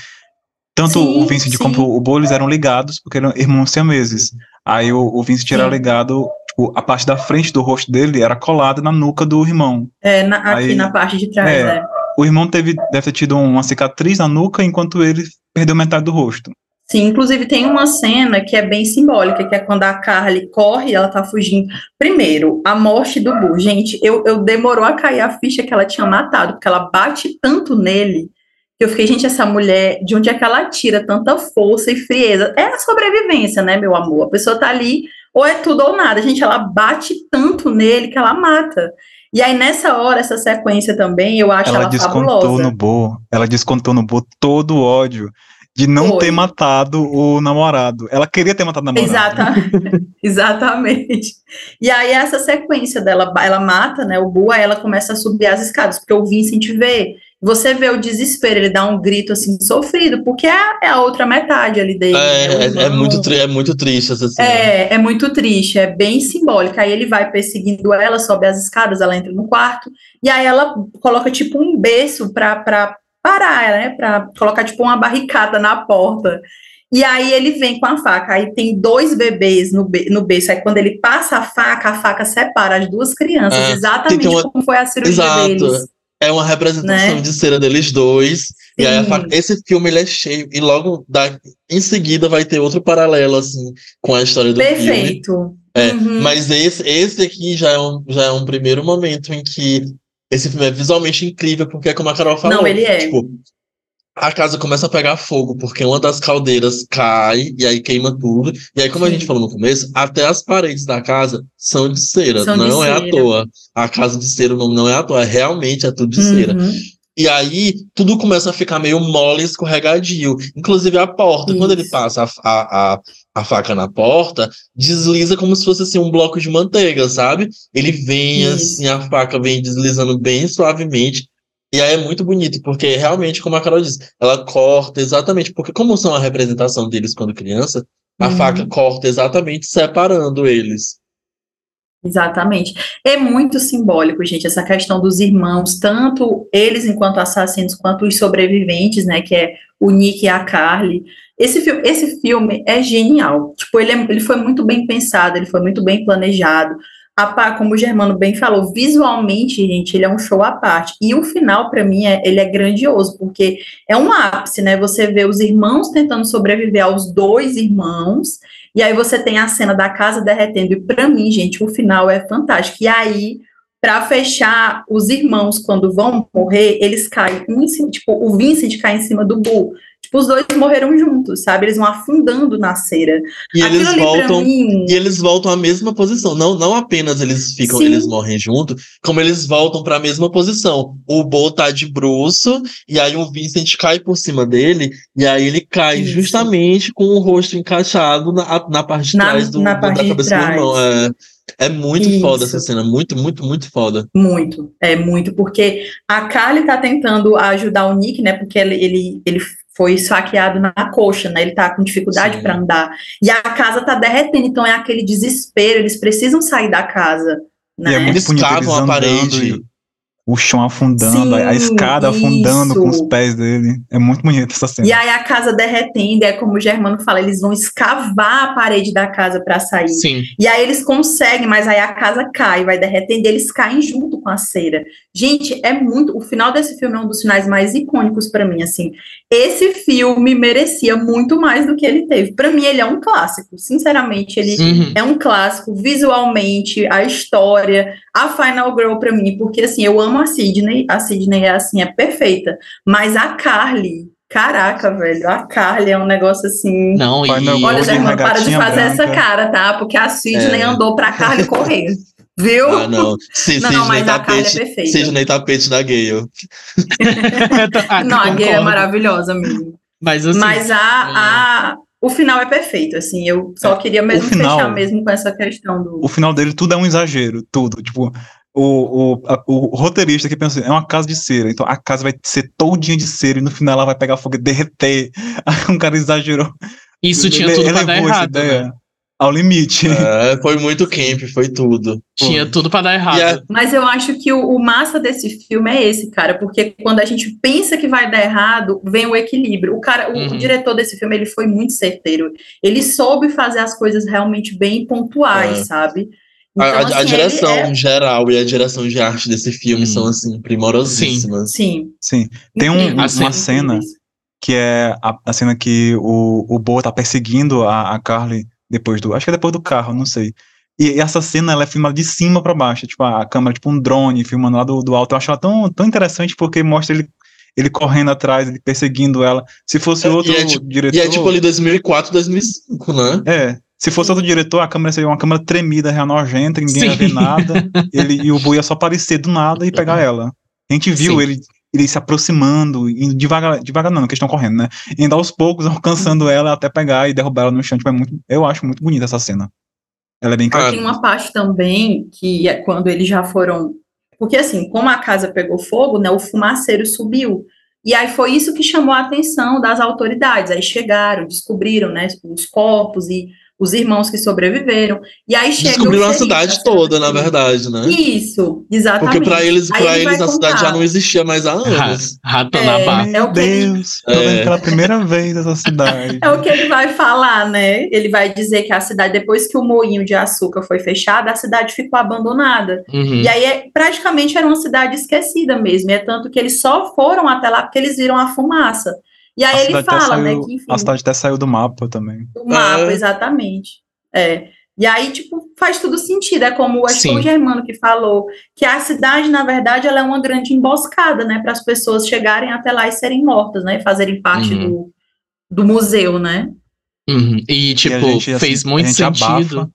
tanto sim, o Vincent sim. como o Bo eram ligados, porque eram irmãos siameses. Aí o, o Vincent sim. era ligado a parte da frente do rosto dele era colada na nuca do irmão. É, na, aqui Aí, na parte de trás, é, é. O irmão teve, deve ter tido uma cicatriz na nuca, enquanto ele perdeu metade do rosto. Sim, inclusive tem uma cena que é bem simbólica, que é quando a Carly corre e ela tá fugindo. Primeiro, a morte do Boo. Gente, eu, eu demorou a cair a ficha que ela tinha matado, porque ela bate tanto nele que eu fiquei, gente, essa mulher, de onde é que ela tira tanta força e frieza? É a sobrevivência, né, meu amor? A pessoa tá ali ou é tudo ou nada. Gente, ela bate tanto nele que ela mata. E aí, nessa hora, essa sequência também, eu acho ela, ela descontou fabulosa. no Bo, ela descontou no Bo todo o ódio de não Foi. ter matado o namorado. Ela queria ter matado o namorado. Exata, exatamente. E aí, essa sequência dela, ela mata, né, o Bo, aí ela começa a subir as escadas, porque o Vincent vê você vê o desespero, ele dá um grito assim, sofrido, porque é, é a outra metade ali dele. É, né? é, é, muito, é muito triste essa cena. É, é muito triste, é bem simbólica. Aí ele vai perseguindo ela, sobe as escadas, ela entra no quarto, e aí ela coloca tipo um berço pra, pra parar, né? Pra colocar tipo uma barricada na porta. E aí ele vem com a faca, aí tem dois bebês no, be no berço, aí quando ele passa a faca, a faca separa as duas crianças, é, exatamente uma... como foi a cirurgia Exato. deles. É uma representação né? de cena deles dois. Sim. E aí esse filme ele é cheio. E logo da, em seguida vai ter outro paralelo, assim, com a história do Perfeito. filme. Perfeito. É, uhum. Mas esse, esse aqui já é, um, já é um primeiro momento em que esse filme é visualmente incrível, porque é como a Carol falou. Não, ele é. Tipo, a casa começa a pegar fogo, porque uma das caldeiras cai e aí queima tudo. E aí, como Sim. a gente falou no começo, até as paredes da casa são de cera, são não de é cera. à toa. A casa de cera, o nome não é à toa, é realmente é tudo de uhum. cera. E aí, tudo começa a ficar meio mole, escorregadio. Inclusive a porta, Isso. quando ele passa a, a, a, a, faca na porta, desliza como se fosse assim, um bloco de manteiga, sabe? Ele vem Isso. assim, a faca vem deslizando bem suavemente. E aí é muito bonito, porque realmente, como a Carol disse, ela corta exatamente, porque como são a representação deles quando criança, a uhum. faca corta exatamente separando eles. Exatamente. É muito simbólico, gente, essa questão dos irmãos, tanto eles enquanto assassinos, quanto os sobreviventes, né, que é o Nick e a Carly. Esse filme, esse filme é genial. Tipo, ele, é, ele foi muito bem pensado, ele foi muito bem planejado a, como o Germano bem falou, visualmente, gente, ele é um show à parte. E o final, para mim, é, ele é grandioso, porque é um ápice, né? Você vê os irmãos tentando sobreviver aos dois irmãos, e aí você tem a cena da casa derretendo. E para mim, gente, o final é fantástico. E aí, para fechar, os irmãos, quando vão morrer, eles caem em cima, tipo, o Vincent cai em cima do Bull. Tipo, os dois morreram juntos, sabe? Eles vão afundando na cera. E eles voltam mim... e eles voltam à mesma posição. Não, não apenas eles ficam, Sim. eles morrem junto, como eles voltam para a mesma posição. O Bo tá de bruço e aí o Vincent cai por cima dele e aí ele cai Isso. justamente com o rosto encaixado na, na parte de na, trás do, na parte da cabeça do irmão. É. É muito Isso. foda essa cena, muito, muito, muito foda. Muito, é muito, porque a Carly tá tentando ajudar o Nick, né? Porque ele, ele, ele foi esfaqueado na coxa, né? Ele tá com dificuldade para andar. E a casa tá derretendo, então é aquele desespero, eles precisam sair da casa. Né? E é muito eles cavam a parede o chão afundando, Sim, a escada isso. afundando com os pés dele. É muito bonito essa cena. E aí a casa derretendo, é como o Germano fala, eles vão escavar a parede da casa para sair. Sim. E aí eles conseguem, mas aí a casa cai, vai derretendo, e eles caem junto com a cera. Gente, é muito. O final desse filme é um dos finais mais icônicos para mim, assim. Esse filme merecia muito mais do que ele teve. Para mim, ele é um clássico. Sinceramente, ele uhum. é um clássico visualmente, a história, a Final Girl para mim, porque assim, eu amo a Sidney, a Sidney é assim, é perfeita, mas a Carly, caraca, velho, a Carly é um negócio assim. Não, e... Olha, Germano, para de fazer branca. essa cara, tá? Porque a Sidney é. andou pra Carly correr. Viu? Ah, não. Se, não, não, mas tapete, a Carly é perfeita. Sidney tapete da Gale. não, a Gale é maravilhosa mesmo. Mas, assim, mas a, a, o final é perfeito, assim, eu só é, queria mesmo final, fechar mesmo com essa questão do... O final dele tudo é um exagero, tudo, tipo, o, o, a, o roteirista que pensa assim, é uma casa de cera, então a casa vai ser todinha de cera e no final ela vai pegar fogo e derreter, um cara exagerou. Isso tinha ele, tudo pra dar errado, né? ao limite. É, foi muito camp, foi tudo. Tinha tudo para dar errado. Yeah. Mas eu acho que o, o, massa desse filme é esse, cara, porque quando a gente pensa que vai dar errado, vem o equilíbrio. O cara, uhum. o, diretor desse filme, ele foi muito certeiro. Ele soube fazer as coisas realmente bem pontuais, é. sabe? Então, a, assim, a, direção é... geral e a direção de arte desse filme hum. são, assim, primorosíssimas. Sim. Sim. Sim. Tem um, uma cena que é a, a, cena que o, o Bo tá perseguindo a, a Carly depois do. Acho que é depois do carro, não sei. E, e essa cena ela é filmada de cima para baixo, tipo, a, câmera, tipo um drone, filmando lá do, do alto. Eu acho ela tão, tão interessante porque mostra ele ele correndo atrás, ele perseguindo ela. Se fosse é, outro e é, tipo, diretor. E é tipo ali 2004, 2005, né? É. Se fosse outro diretor, a câmera seria uma câmera tremida, real nojenta, ninguém Sim. ia ver nada. ele, e o Boi ia só aparecer do nada e pegar ela. A gente viu Sim. ele ele se aproximando, indo devagar, devagar não, que estão correndo, né? Indo aos poucos, alcançando ela até pegar e derrubar ela no chão. Tipo, é muito, eu acho muito bonita essa cena. Ela é bem cara. Tem uma parte também que é quando eles já foram. Porque assim, como a casa pegou fogo, né? O fumaceiro subiu. E aí foi isso que chamou a atenção das autoridades. Aí chegaram, descobriram, né, os corpos e os irmãos que sobreviveram. E aí chega Descobriram a cidade toda, na verdade, né? Isso, exatamente. Porque para eles, pra eles a cidade já não existia mais há anos. Rato é, na barra. É o que Deus, ele... é. pela primeira vez essa cidade. É o que ele vai falar, né? Ele vai dizer que a cidade, depois que o moinho de açúcar foi fechado, a cidade ficou abandonada. Uhum. E aí, é, praticamente era uma cidade esquecida mesmo. E é tanto que eles só foram até lá porque eles viram a fumaça. E aí a ele fala, né, saiu, que enfim. A cidade até saiu do mapa também. Do mapa, é. exatamente. É. E aí, tipo, faz tudo sentido. É como acho que o Germano que falou, que a cidade, na verdade, ela é uma grande emboscada, né? Para as pessoas chegarem até lá e serem mortas, né? E fazerem parte uhum. do, do museu, né? Uhum. E, tipo, e gente, assim, fez muito a sentido. Abafa,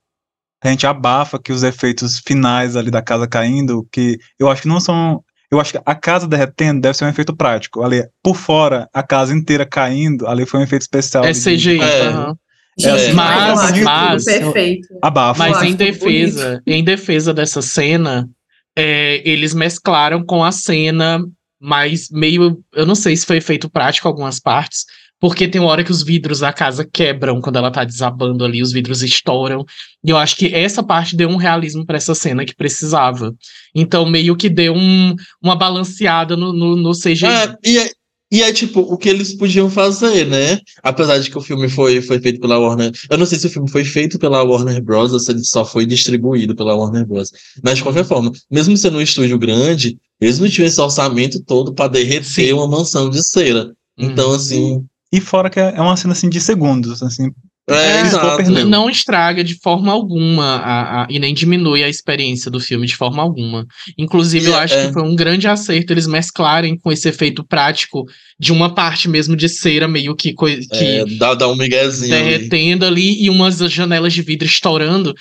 a gente abafa que os efeitos finais ali da casa caindo, que eu acho que não são eu acho que a casa derretendo deve ser um efeito prático. Ali, por fora, a casa inteira caindo, ali foi um efeito especial. É CGI. É. Uhum. É, mas, mas, perfeito. Abafa. Mas em defesa, em defesa dessa cena, é, eles mesclaram com a cena mais meio, eu não sei se foi efeito prático algumas partes, porque tem uma hora que os vidros da casa quebram quando ela tá desabando ali, os vidros estouram. E eu acho que essa parte deu um realismo para essa cena que precisava. Então, meio que deu um, uma balanceada no, no, no CGI. É, e, é, e é tipo o que eles podiam fazer, né? Apesar de que o filme foi, foi feito pela Warner. Eu não sei se o filme foi feito pela Warner Bros. ou se ele só foi distribuído pela Warner Bros. Mas de qualquer forma, mesmo sendo um estúdio grande, eles não tinham esse orçamento todo para derreter Sim. uma mansão de cera. Então, uhum. assim, e fora que é uma cena assim de segundos, assim. É, é não estraga de forma alguma a, a, e nem diminui a experiência do filme de forma alguma. Inclusive, eu acho é. que foi um grande acerto eles mesclarem com esse efeito prático de uma parte mesmo de cera meio que, que é, dá, dá um miguezinho derretendo ali. ali. e umas janelas de vidro estourando.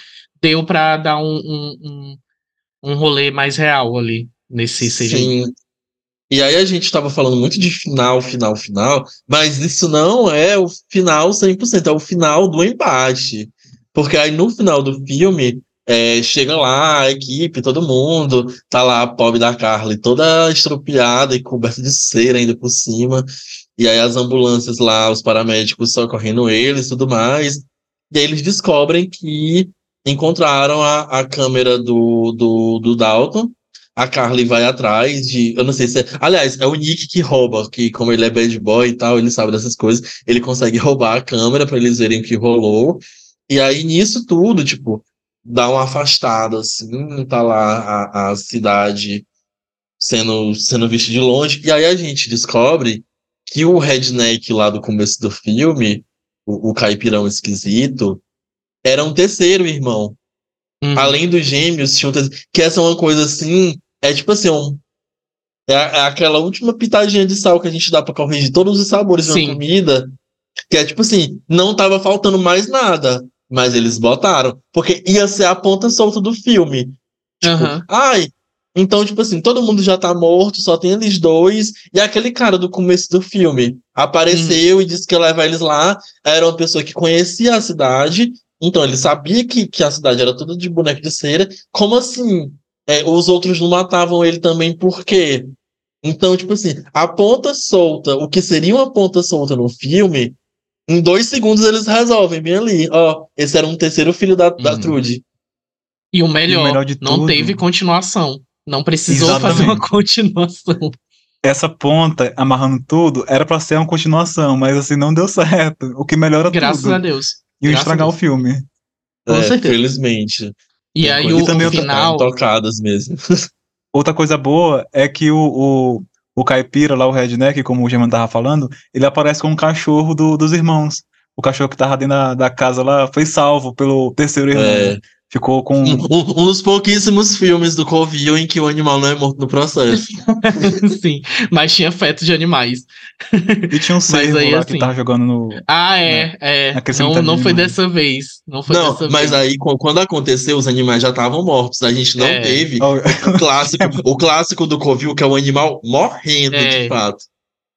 Deu para dar um, um, um, um rolê mais real ali nesse CGI. Sim. E aí a gente estava falando muito de final, final, final, mas isso não é o final 100%, é o final do embate. Porque aí no final do filme, é, chega lá, a equipe, todo mundo, tá lá a pobre da Carly toda estropiada e coberta de cera ainda por cima. E aí as ambulâncias lá, os paramédicos socorrendo eles e tudo mais. E aí eles descobrem que encontraram a, a câmera do, do, do Dalton. A Carly vai atrás de. Eu não sei se é. Aliás, é o Nick que rouba, que, como ele é bad boy e tal, ele sabe dessas coisas. Ele consegue roubar a câmera para eles verem o que rolou. E aí, nisso tudo, tipo, dá uma afastada, assim, tá lá a, a cidade sendo, sendo vista de longe. E aí a gente descobre que o redneck lá do começo do filme, o, o caipirão esquisito, era um terceiro irmão. Uhum. Além dos gêmeos, tinha um terceiro, que essa é uma coisa assim, é tipo assim, um, é, é, aquela última pitadinha de sal que a gente dá para corrigir todos os sabores Sim. da comida, que é tipo assim, não tava faltando mais nada. Mas eles botaram. Porque ia ser a ponta solta do filme. Tipo, uhum. ai, então, tipo assim, todo mundo já tá morto, só tem eles dois. E aquele cara do começo do filme apareceu uhum. e disse que ia levar eles lá. Era uma pessoa que conhecia a cidade. Então, ele sabia que, que a cidade era toda de boneco de cera. Como assim? É, os outros não matavam ele também, por quê? Então, tipo assim, a ponta solta, o que seria uma ponta solta no filme, em dois segundos eles resolvem, bem ali. Ó, esse era um terceiro filho da, da uhum. Trude. E o melhor, e o melhor não tudo, teve continuação. Não precisou exatamente. fazer uma continuação. Essa ponta, amarrando tudo, era para ser uma continuação, mas assim, não deu certo. O que melhora Graças tudo. Graças a Deus. E estragar o filme. Com é, certeza. Felizmente. E aí e o, também o final... Tocadas mesmo. Outra coisa boa é que o, o, o caipira lá, o redneck, como o German tava falando, ele aparece com um cachorro do, dos irmãos. O cachorro que tava dentro da, da casa lá foi salvo pelo terceiro irmão. É. Ficou com. Um, um, dos pouquíssimos filmes do Covil em que o animal não é morto no processo. Sim, mas tinha feto de animais. E tinha um cervo aí, lá assim... que tava jogando no. Ah, é, é. Não, não foi dessa vez. Não foi não, dessa mas vez. aí, quando aconteceu, os animais já estavam mortos. A gente não é. teve o clássico, o clássico do Covil, que é o animal morrendo, é. de fato.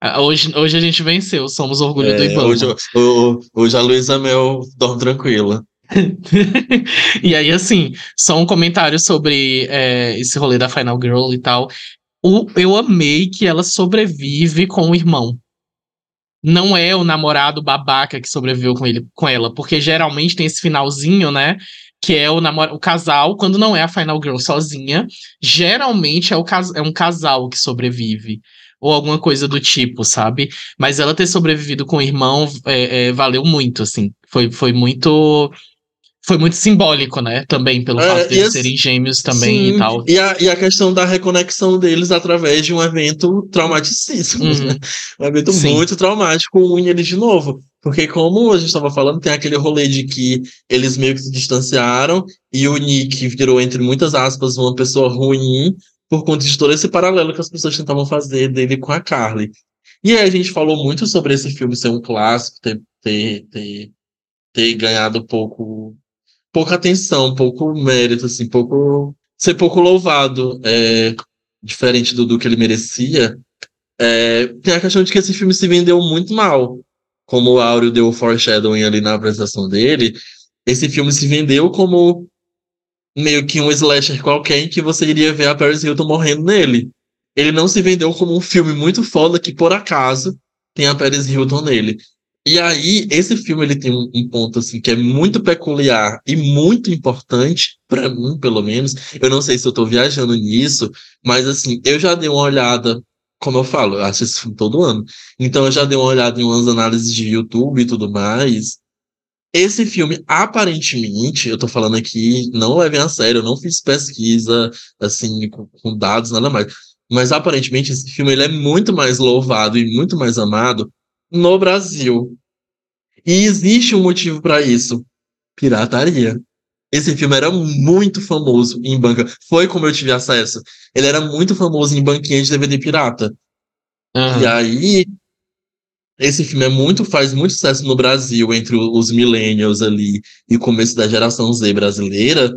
Ah, hoje, hoje a gente venceu, somos orgulho é, do Ibama. Hoje, hoje, hoje a Luísa Mel dorme tranquila. e aí, assim, só um comentário sobre é, esse rolê da Final Girl e tal. O, eu amei que ela sobrevive com o irmão. Não é o namorado babaca que sobreviveu com ele, com ela, porque geralmente tem esse finalzinho, né? Que é o, namor o casal, quando não é a Final Girl sozinha, geralmente é, o cas é um casal que sobrevive ou alguma coisa do tipo, sabe? Mas ela ter sobrevivido com o irmão é, é, valeu muito, assim. Foi, foi muito foi muito simbólico, né? Também, pelo é, fato de eles serem gêmeos também sim, e tal. E a, e a questão da reconexão deles através de um evento traumaticíssimo, uhum. né? Um evento sim. muito traumático, une eles de novo. Porque, como a gente estava falando, tem aquele rolê de que eles meio que se distanciaram e o Nick virou, entre muitas aspas, uma pessoa ruim por conta de todo esse paralelo que as pessoas tentavam fazer dele com a Carly. E aí a gente falou muito sobre esse filme ser um clássico, ter, ter, ter, ter ganhado pouco pouca atenção, pouco mérito, assim, pouco. ser pouco louvado, é, diferente do, do que ele merecia. É, tem a questão de que esse filme se vendeu muito mal. Como o Áureo deu o foreshadowing ali na apresentação dele, esse filme se vendeu como meio que um slasher qualquer em que você iria ver a Paris Hilton morrendo nele. Ele não se vendeu como um filme muito foda que, por acaso, tem a Paris Hilton nele. E aí, esse filme ele tem um, ponto assim que é muito peculiar e muito importante para mim, pelo menos. Eu não sei se eu tô viajando nisso, mas assim, eu já dei uma olhada, como eu falo, eu acho esse filme todo ano. Então eu já dei uma olhada em umas análises de YouTube e tudo mais. Esse filme, aparentemente, eu tô falando aqui, não levem a sério, eu não fiz pesquisa assim com, com dados, nada mais. Mas aparentemente esse filme ele é muito mais louvado e muito mais amado no Brasil. E existe um motivo para isso: pirataria. Esse filme era muito famoso em banca. Foi como eu tive acesso. Ele era muito famoso em banquinha de DVD pirata. Uhum. E aí, esse filme é muito, faz muito sucesso no Brasil, entre os millennials ali e o começo da geração Z brasileira,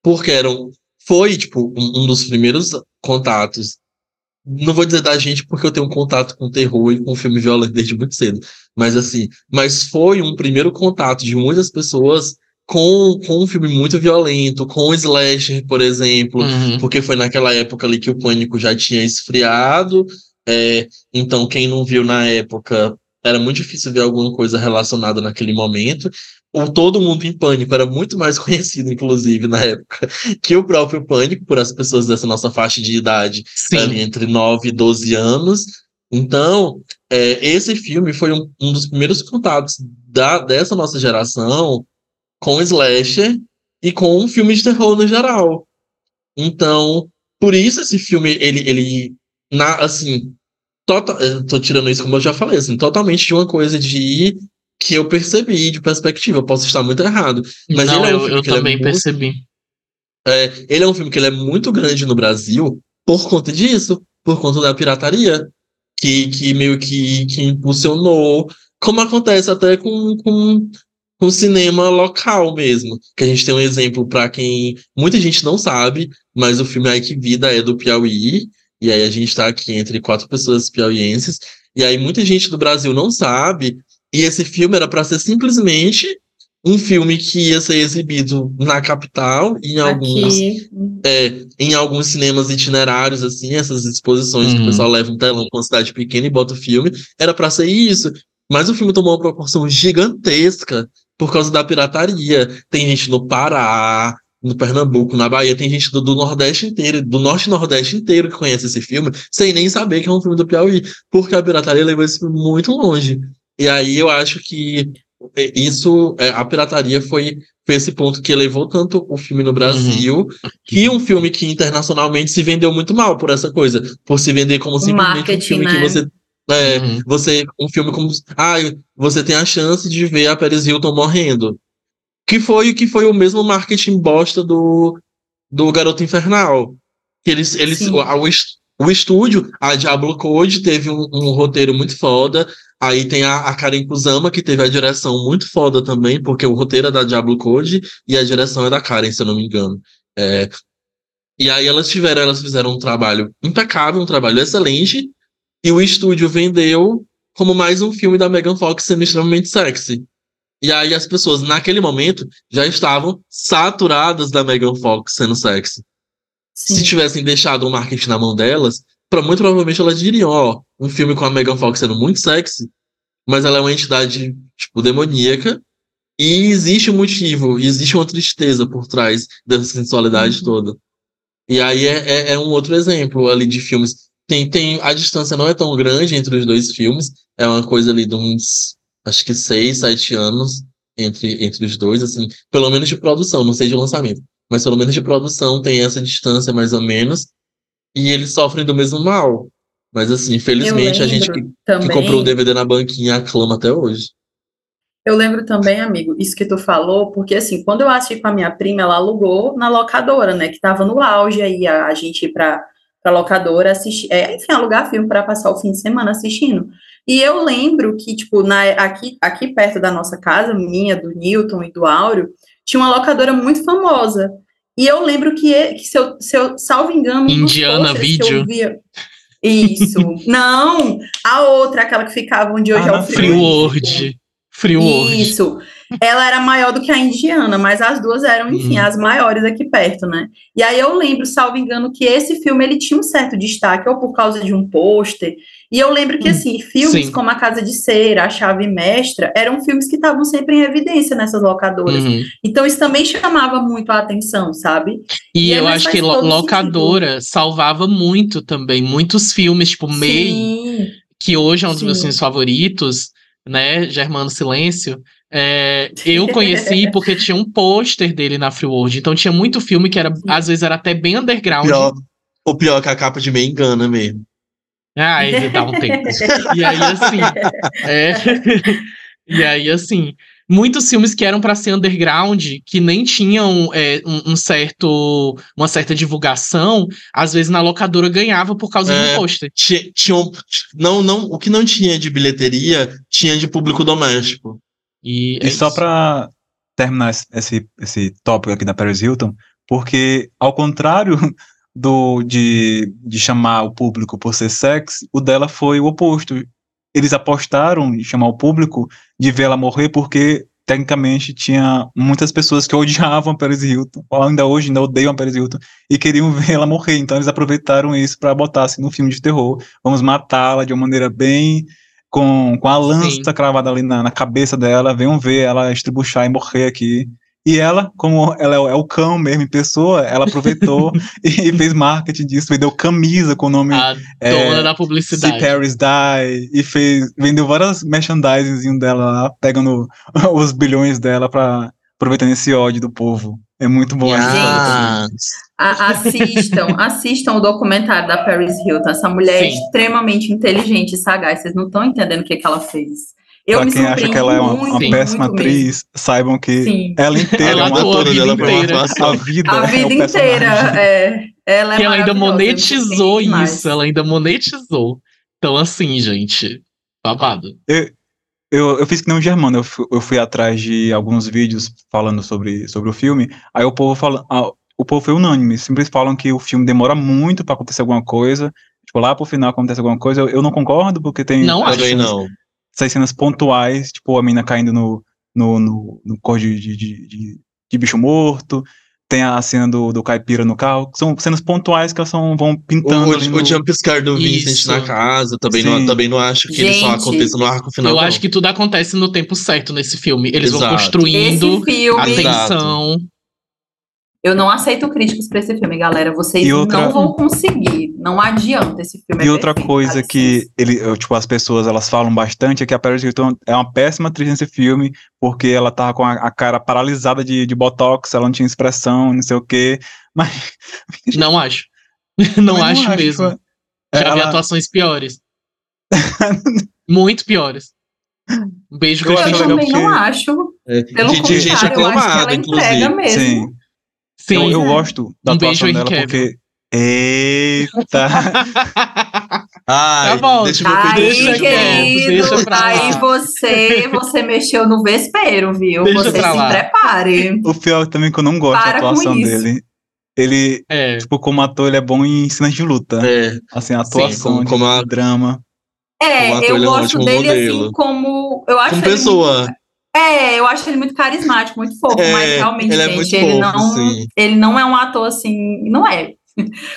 porque eram, foi, tipo, um, um dos primeiros contatos não vou dizer da gente porque eu tenho um contato com terror e com filme violento desde muito cedo, mas assim, mas foi um primeiro contato de muitas pessoas com, com um filme muito violento, com o slasher, por exemplo, uhum. porque foi naquela época ali que o pânico já tinha esfriado. É, então, quem não viu na época, era muito difícil ver alguma coisa relacionada naquele momento. O Todo Mundo em Pânico era muito mais conhecido, inclusive, na época, que o próprio Pânico, por as pessoas dessa nossa faixa de idade, ali entre 9 e 12 anos. Então, é, esse filme foi um, um dos primeiros contatos da, dessa nossa geração com slasher e com um filme de terror no geral. Então, por isso esse filme, ele, ele na, assim, total, tô tirando isso como eu já falei, assim, totalmente de uma coisa de que eu percebi de perspectiva. Eu posso estar muito errado, mas Não, ele é eu, um filme eu que também é muito, percebi. é, ele é um filme que ele é muito grande no Brasil por conta disso, por conta da pirataria, que, que meio que, que impulsionou, como acontece até com, com, com cinema local mesmo. Que a gente tem um exemplo para quem muita gente não sabe, mas o filme Ai Que Vida é do Piauí, e aí a gente está aqui entre quatro pessoas piauienses, e aí muita gente do Brasil não sabe, e esse filme era para ser simplesmente um filme que ia ser exibido na capital, em alguns, é, em alguns cinemas itinerários, assim, essas exposições que o Uhum. pessoal leva um telão com uma cidade pequena e bota o filme, era para ser isso. Mas o filme tomou uma proporção gigantesca por causa da pirataria. Tem gente no Pará, no Pernambuco, na Bahia, tem gente do, do Nordeste inteiro, do Norte e Nordeste inteiro que conhece esse filme, sem nem saber que é um filme do Piauí, porque a pirataria levou esse filme muito longe. E aí eu acho que isso, é, a pirataria foi, foi esse ponto que levou tanto o filme no Brasil, que um filme que internacionalmente se vendeu muito mal por essa coisa, por se vender como simplesmente um filme que né? você é, Uhum. você, um filme como. Ah, você tem a chance de ver a Paris Hilton morrendo. Que foi, que foi o mesmo marketing bosta do, do Garoto Infernal. Que eles, eles, Sim. o, o estúdio, a Diablo Code, teve um, um roteiro muito foda. Aí tem a, a Karen Kusama, que teve a direção muito foda também, porque o roteiro é da Diablo Code e a direção é da Karen, se eu não me engano. É, e aí elas tiveram, elas fizeram um trabalho impecável, um trabalho excelente, e o estúdio vendeu como mais um filme da Megan Fox sendo extremamente sexy. E aí as pessoas, naquele momento, já estavam saturadas da Megan Fox sendo sexy. Se Sim. tivessem deixado o marketing na mão delas, pra, muito provavelmente elas diriam, ó, um filme com a Megan Fox sendo muito sexy, mas ela é uma entidade, tipo, demoníaca, e existe um motivo, existe uma tristeza por trás dessa sensualidade Uhum. toda. E aí é, é, é um outro exemplo ali de filmes. Tem, tem, a distância não é tão grande entre os dois filmes, é uma coisa ali de uns, acho que seis, sete anos entre, entre os dois, assim, pelo menos de produção, não sei de lançamento, mas pelo menos de produção tem essa distância mais ou menos, e eles sofrem do mesmo mal. Mas assim, infelizmente a gente que, que também, comprou o DVD na banquinha aclama até hoje. Eu lembro também, amigo, isso que tu falou, porque assim, quando eu assisti com a minha prima, ela alugou na locadora, né? Que tava no auge aí, a, a gente ir pra, pra locadora assistir, é, enfim, alugar filme para passar o fim de semana assistindo. E eu lembro que, tipo, na, aqui, aqui perto da nossa casa, minha, do Newton e do Áureo, tinha uma locadora muito famosa. E eu lembro que, que se, eu, se eu, salvo engano, Indiana Video. Isso. Não, a outra, aquela que ficava onde hoje Ah, é o Free World. Free World. isso. Ela era maior do que a indiana, mas as duas eram, enfim, Uhum. as maiores aqui perto, né? E aí eu lembro, salvo engano, que esse filme ele tinha um certo destaque, ou por causa de um pôster. E eu lembro que, assim, filmes Sim. como A Casa de Cera, A Chave Mestra, eram filmes que estavam sempre em evidência nessas locadoras. Uhum. Então isso também chamava muito a atenção, sabe? E, E eu acho que locadora salvava muito também. Muitos filmes, tipo May, Sim. que hoje é um dos meus Sim. filmes favoritos, né? Germano Silêncio. é, eu conheci porque tinha um pôster dele na Free World. Então tinha muito filme que era, às vezes, era até bem underground. Pior, o pior é que a capa de meio engana mesmo. Ah, ele dá um tempo. E aí, assim. é, e aí, assim. Muitos filmes que eram para ser underground, que nem tinham é, um, um certo, uma certa divulgação, às vezes na locadora ganhava por causa É. do pôster. Tinha, não, não, o que não tinha de bilheteria, tinha de público doméstico. E, é E só pra terminar esse- esse, esse tópico aqui da Paris Hilton, porque ao contrário do de, de chamar o público por ser sexy, o dela foi o oposto. Eles apostaram em chamar o público de ver ela morrer porque tecnicamente tinha muitas pessoas que odiavam a Paris Hilton, ou ainda hoje ainda odeiam a Paris Hilton, e queriam ver ela morrer. Então eles aproveitaram isso para botar assim no filme de terror. Vamos matá-la de uma maneira bem. Com, com a lança Sim. cravada ali na, na cabeça dela, venham ver ela estribuchar e morrer aqui. E ela, como ela é o cão mesmo em pessoa, ela aproveitou e fez marketing disso, vendeu camisa com o nome. A é, dona da publicidade. See Paris Die, e fez, vendeu várias merchandising dela lá, pegando os bilhões dela para aproveitando esse ódio do povo. É muito bom essa Assistam, assistam o documentário da Paris Hilton. Essa mulher é Sim. é extremamente inteligente e sagaz. Vocês não estão entendendo o que, que ela fez. Eu pra quem acha que ela é uma, muito, uma péssima atriz, mesmo. saibam que Sim. ela inteira ela é uma atora dela inteira. A vida, a vida é inteira. É, ela é e ela ainda monetizou isso, ela ainda monetizou. Então, assim, gente, babado. Eu, eu, eu fiz que nem um germano, eu fui, eu fui atrás de alguns vídeos falando sobre, sobre o filme, aí o povo fala, ah, o povo foi unânime, simplesmente falam que o filme demora muito para acontecer alguma coisa, tipo, lá pro final acontece alguma coisa, eu, eu não concordo, porque tem... Não acho. não essas cenas pontuais, tipo a mina caindo no, no, no, no cor de, de, de, de, bicho morto, tem a cena do, do caipira no carro, são cenas pontuais que elas são, vão pintando. O, no... o jumpscare do Vincent Isso. na casa, também não, também não acho que Gente, ele só aconteça no arco final. Eu não. acho que tudo acontece no tempo certo nesse filme. Eles Exato. vão construindo a tensão. Eu não aceito críticas para esse filme, galera. Vocês outra... não vão conseguir. Não adianta esse filme. É e é outra perfeito, coisa que ele, tipo, as pessoas elas falam bastante é que a Paris Hilton é uma péssima atriz nesse filme, porque ela tava com a, a cara paralisada de, de botox, ela não tinha expressão, não sei o quê. Mas. Não acho. Não, não acho, acho mesmo. Tipo, Já ela... vi atuações piores. Muito piores. Um beijo que eu, eu também não acho. É, Pelo de, de gente aclamada, inclusive. Mesmo. Sim. Sim. Eu, eu gosto da um atuação dela porque. Eita! Ai, tá bom, deixa, aí, deixa querido, deixa pra lá. aí você, você mexeu no vespeiro, viu? Deixa você se lá. prepare. O pior é também que eu não gosto Para da atuação dele. Ele, é. tipo, como ator, ele é bom em cenas de luta. É. Assim, a atuação, Sim, como, como a... drama. É, eu é gosto dele modelo. assim como. Eu acho como pessoa. Muito, é, eu acho ele muito carismático, muito fofo, é, mas realmente, ele é gente, é ele, fofo, não, sim. ele não é um ator assim, não é.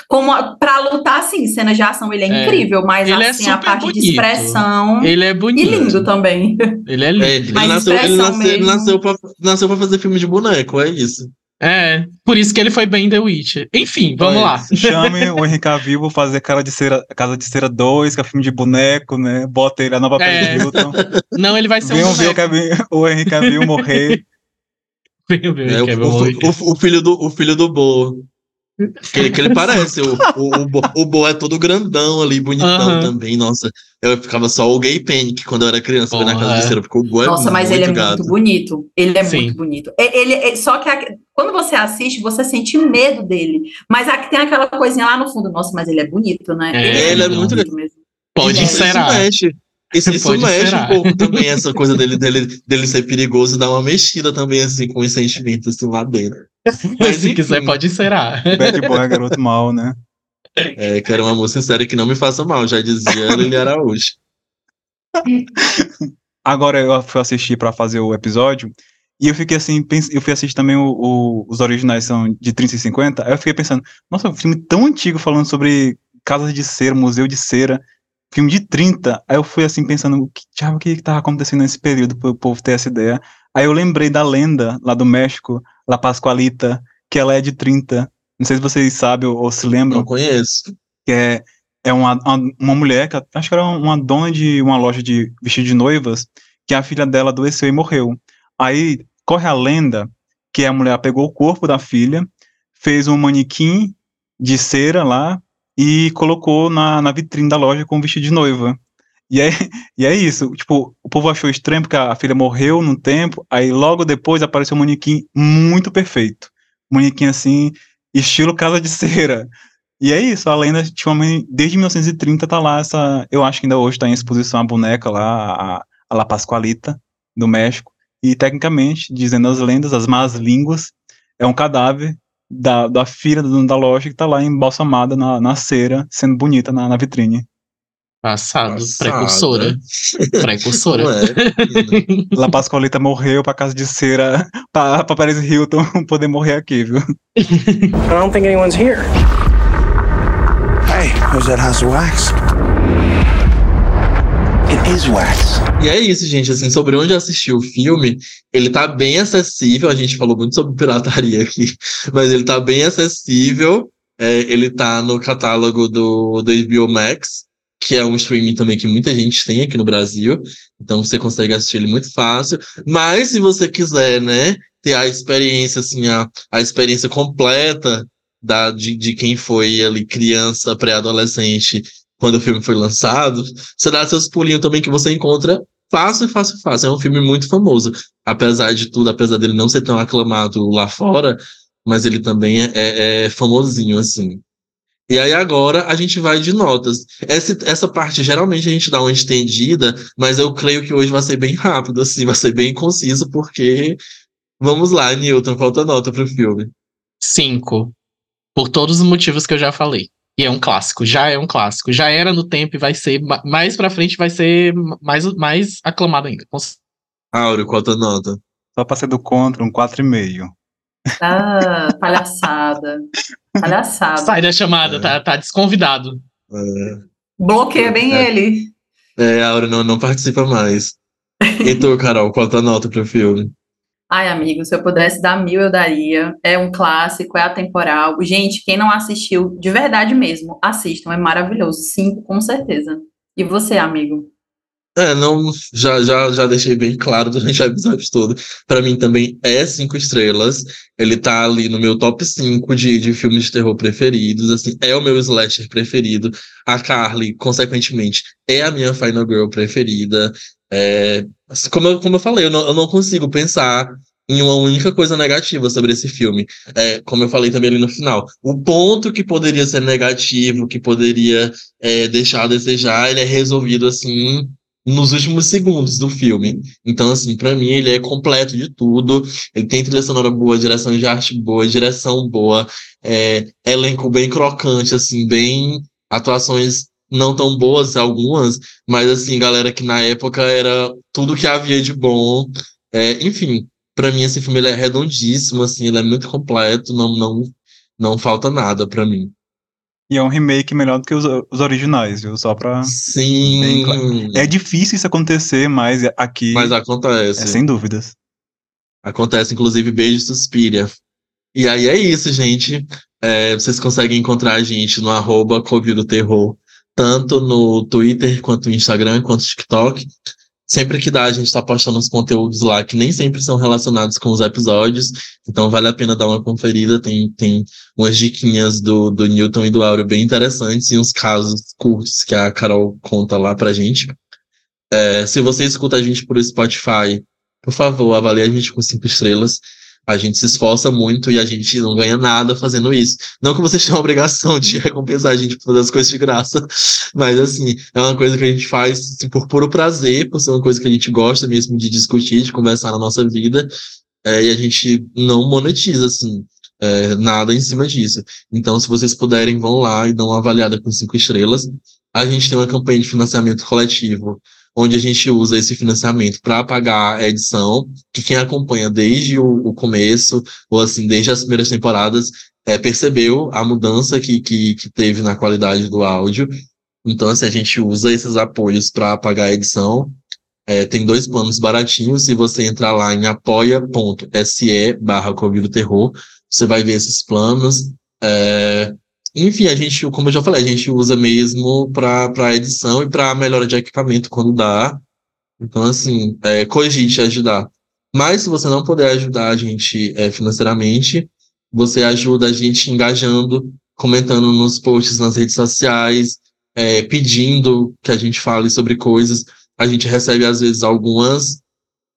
Como pra lutar, assim, cenas de ação, ele é, é. incrível, mas ele é assim, é a parte bonito. de expressão. Ele é bonito. E lindo também. Ele é lindo. É, ele, nasceu, ele, nasceu, ele nasceu, pra, nasceu pra fazer filme de boneco, é isso. É, por isso que ele foi bem The Witch. Enfim, vamos lá. Chame o Henrique Cavill fazer cara de cera, Casa de Cera 2, que é filme de boneco, né? Bota ele a nova é. Hilton. Não, ele vai ser Venham um ver o, o Henrique Cavill morrer. Venham ver é, o, o, o, o, filho do, o filho do Bo. Que, que ele parece, o, o, o, o Bo é todo grandão ali, bonitão também, nossa. Eu ficava só o gay panic quando eu era criança, vendo a casa de cera, porque o Bo é Nossa, mas ele é gato. muito bonito. Ele é Sim. muito bonito. Ele, ele, só que a, quando você assiste, você sente medo dele. Mas aqui tem aquela coisinha lá no fundo, nossa, mas ele é bonito, né? É, ele, é, ele é, muito bonito mesmo. Pode ser. Isso, isso mexe um pouco também, essa coisa dele, dele, dele ser perigoso, dá uma mexida também, assim, com os sentimentos assim, lá dentro. Mas se quiser, pode ser. Bad boy é garoto mal, né? É, quero uma moça sincera que não me faça mal, já dizia Lili Araújo. Agora eu fui assistir para fazer o episódio e eu fiquei assim, eu fui assistir também o, o, os originais são de 30 e 50, aí eu fiquei pensando, nossa, um filme tão antigo falando sobre casas de cera, museu de cera, filme de 30. Aí eu fui assim pensando, o que diabo que estava acontecendo nesse período para o povo ter essa ideia. Aí eu lembrei da lenda lá do México, La Pascualita, que ela é de 30. Não sei se vocês sabem ou, ou se lembram. Não conheço. Que é, é uma, uma, uma mulher, que acho que era uma dona de uma loja de vestido de noivas, que a filha dela adoeceu e morreu. Aí corre a lenda que a mulher pegou o corpo da filha, fez um manequim de cera lá e colocou na, na vitrine da loja com um vestido de noiva. E é, e é isso, tipo, o povo achou estranho porque a filha morreu num tempo, aí logo depois apareceu um manequim muito perfeito. Um manequim assim, estilo casa de cera. E é isso, a lenda, tipo, desde 1930 tá lá essa, eu acho que ainda hoje tá em exposição a boneca lá, a, a La Pascualita, do México. E tecnicamente, dizendo as lendas, as más línguas, é um cadáver da, da filha da loja que tá lá embalsamada na, na cera, sendo bonita na, na vitrine. Passado, Passada. precursora. precursora. É, La Pascualita morreu pra casa de cera pra, pra Paris Hilton poder morrer aqui, viu? I don't think anyone's here. Hey, who's that house of wax? It is wax. E é isso, gente. Assim, sobre onde assistir o filme, ele tá bem acessível. A gente falou muito sobre pirataria aqui, mas ele tá bem acessível. É, ele tá no catálogo do, do HBO Max que é um streaming também que muita gente tem aqui no Brasil. Então você consegue assistir ele muito fácil. Mas se você quiser, né, ter a experiência, assim, a, a experiência completa da, de, de quem foi ali criança, pré-adolescente, quando o filme foi lançado, você dá seus pulinhos também que você encontra fácil, fácil, fácil. É um filme muito famoso. Apesar de tudo, apesar dele não ser tão aclamado lá fora, mas ele também é, é, é famosinho, assim. E aí agora a gente vai de notas. Essa, essa parte geralmente a gente dá uma estendida, mas eu creio que hoje vai ser bem rápido, assim, vai ser bem conciso, porque vamos lá, Newton, falta nota pro filme. Cinco. Por todos os motivos que eu já falei. E é um clássico, já é um clássico. Já era no tempo e vai ser, mais pra frente vai ser mais, mais aclamado ainda. Áureo, qual a nota? Só pra ser do contra, um 4,5. Ah, palhaçada. Palhaçada. Sai da chamada, é. tá, tá desconvidado. É. Bloqueia bem é. ele. É, a Aura não, não participa mais. E tu, Carol, qual a tua nota pro filme? Ai, amigo, se eu pudesse dar mil, eu daria. É um clássico, é atemporal. Gente, quem não assistiu, de verdade mesmo, assistam, é maravilhoso. Cinco, com certeza. E você, amigo? É, não, já, já, já deixei bem claro durante o episódio todo. Para mim também é cinco estrelas. Ele tá ali no meu top 5 de, de filmes de terror preferidos. Assim, é o meu slasher preferido. A Carly, consequentemente, é a minha Final Girl preferida. É, assim, como, eu, como eu falei, eu não, eu não consigo pensar em uma única coisa negativa sobre esse filme. É, como eu falei também ali no final, o ponto que poderia ser negativo, que poderia é, deixar a desejar, ele é resolvido assim nos últimos segundos do filme. Então, assim, para mim ele é completo de tudo. Ele tem trilha sonora boa, direção de arte boa, direção boa, é, elenco bem crocante, assim, bem atuações não tão boas algumas, mas assim, galera que na época era tudo que havia de bom. É, enfim, para mim esse filme é redondíssimo, assim, ele é muito completo, não não não falta nada para mim. E é um remake melhor do que os, os originais, viu? Só pra. Sim. Claro. É difícil isso acontecer, mas aqui. Mas acontece. É, sem dúvidas. Acontece, inclusive, beijo Suspira. E aí é isso, gente. É, vocês conseguem encontrar a gente no arroba Terror, tanto no Twitter, quanto no Instagram, quanto no TikTok. Sempre que dá, a gente está postando uns conteúdos lá que nem sempre são relacionados com os episódios, então vale a pena dar uma conferida. Tem, tem umas diquinhas do, do Newton e do Áureo bem interessantes e uns casos curtos que a Carol conta lá pra gente. É, se você escuta a gente por Spotify, por favor, avalie a gente com cinco estrelas. A gente se esforça muito e a gente não ganha nada fazendo isso. Não que vocês tenham a obrigação de recompensar a gente por fazer as coisas de graça, mas assim, é uma coisa que a gente faz assim, por puro prazer, por ser uma coisa que a gente gosta mesmo de discutir, de conversar na nossa vida, é, e a gente não monetiza, assim, é, nada em cima disso. Então, se vocês puderem, vão lá e dão uma avaliada com cinco estrelas. A gente tem uma campanha de financiamento coletivo onde a gente usa esse financiamento para pagar a edição, que quem acompanha desde o, o, começo, ou assim, desde as primeiras temporadas, é, percebeu a mudança que, que, que teve na qualidade do áudio. Então, assim, a gente usa esses apoios para pagar a edição. É, tem dois planos baratinhos. Se você entrar lá em apoia.se barra Terror, você vai ver esses planos. É, enfim, a gente, como eu já falei, a gente usa mesmo para edição e para melhora de equipamento quando dá. Então, assim, é, cogite ajudar. Mas se você não puder ajudar a gente é, financeiramente, você ajuda a gente engajando, comentando nos posts nas redes sociais, é, pedindo que a gente fale sobre coisas. A gente recebe, às vezes, algumas,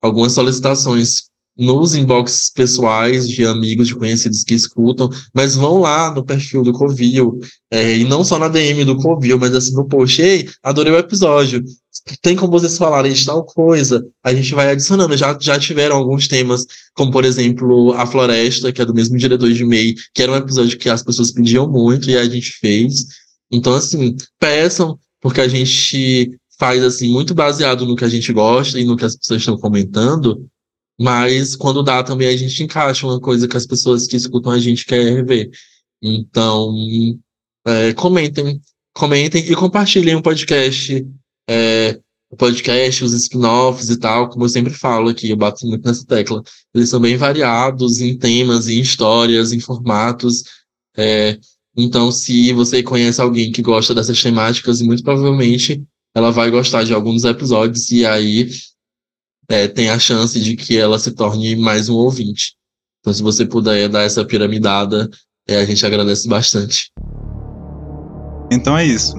algumas solicitações nos inboxes pessoais de amigos, de conhecidos que escutam, mas vão lá no perfil do Covil, é, e não só na DM do Covil, mas assim no post, ei, adorei o episódio, tem como vocês falarem de tal coisa, a gente vai adicionando, já, já tiveram alguns temas, como por exemplo, A Floresta, que é do mesmo diretor de MEI, que era um episódio que as pessoas pediam muito e a gente fez, então assim, peçam, porque a gente faz assim muito baseado no que a gente gosta e no que as pessoas estão comentando, mas quando dá também a gente encaixa uma coisa que as pessoas que escutam a gente quer ver. Então, é, comentem, comentem e compartilhem o podcast, é, o podcast, os spin-offs e tal, como eu sempre falo aqui, eu bato muito nessa tecla. Eles são bem variados em temas, em histórias, em formatos. É, então, se você conhece alguém que gosta dessas temáticas, muito provavelmente ela vai gostar de alguns episódios e aí é, tem a chance de que ela se torne mais um ouvinte. Então, se você puder dar essa piramidada, é, a gente agradece bastante. Então é isso.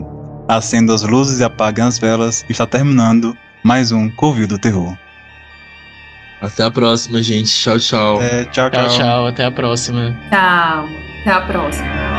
Acenda as luzes e apague as velas. Está terminando mais um Covil do Terror. Até a próxima, gente. Tchau, tchau. É, tchau, tchau. Tchau, tchau. Até a próxima. Tchau. Até a próxima.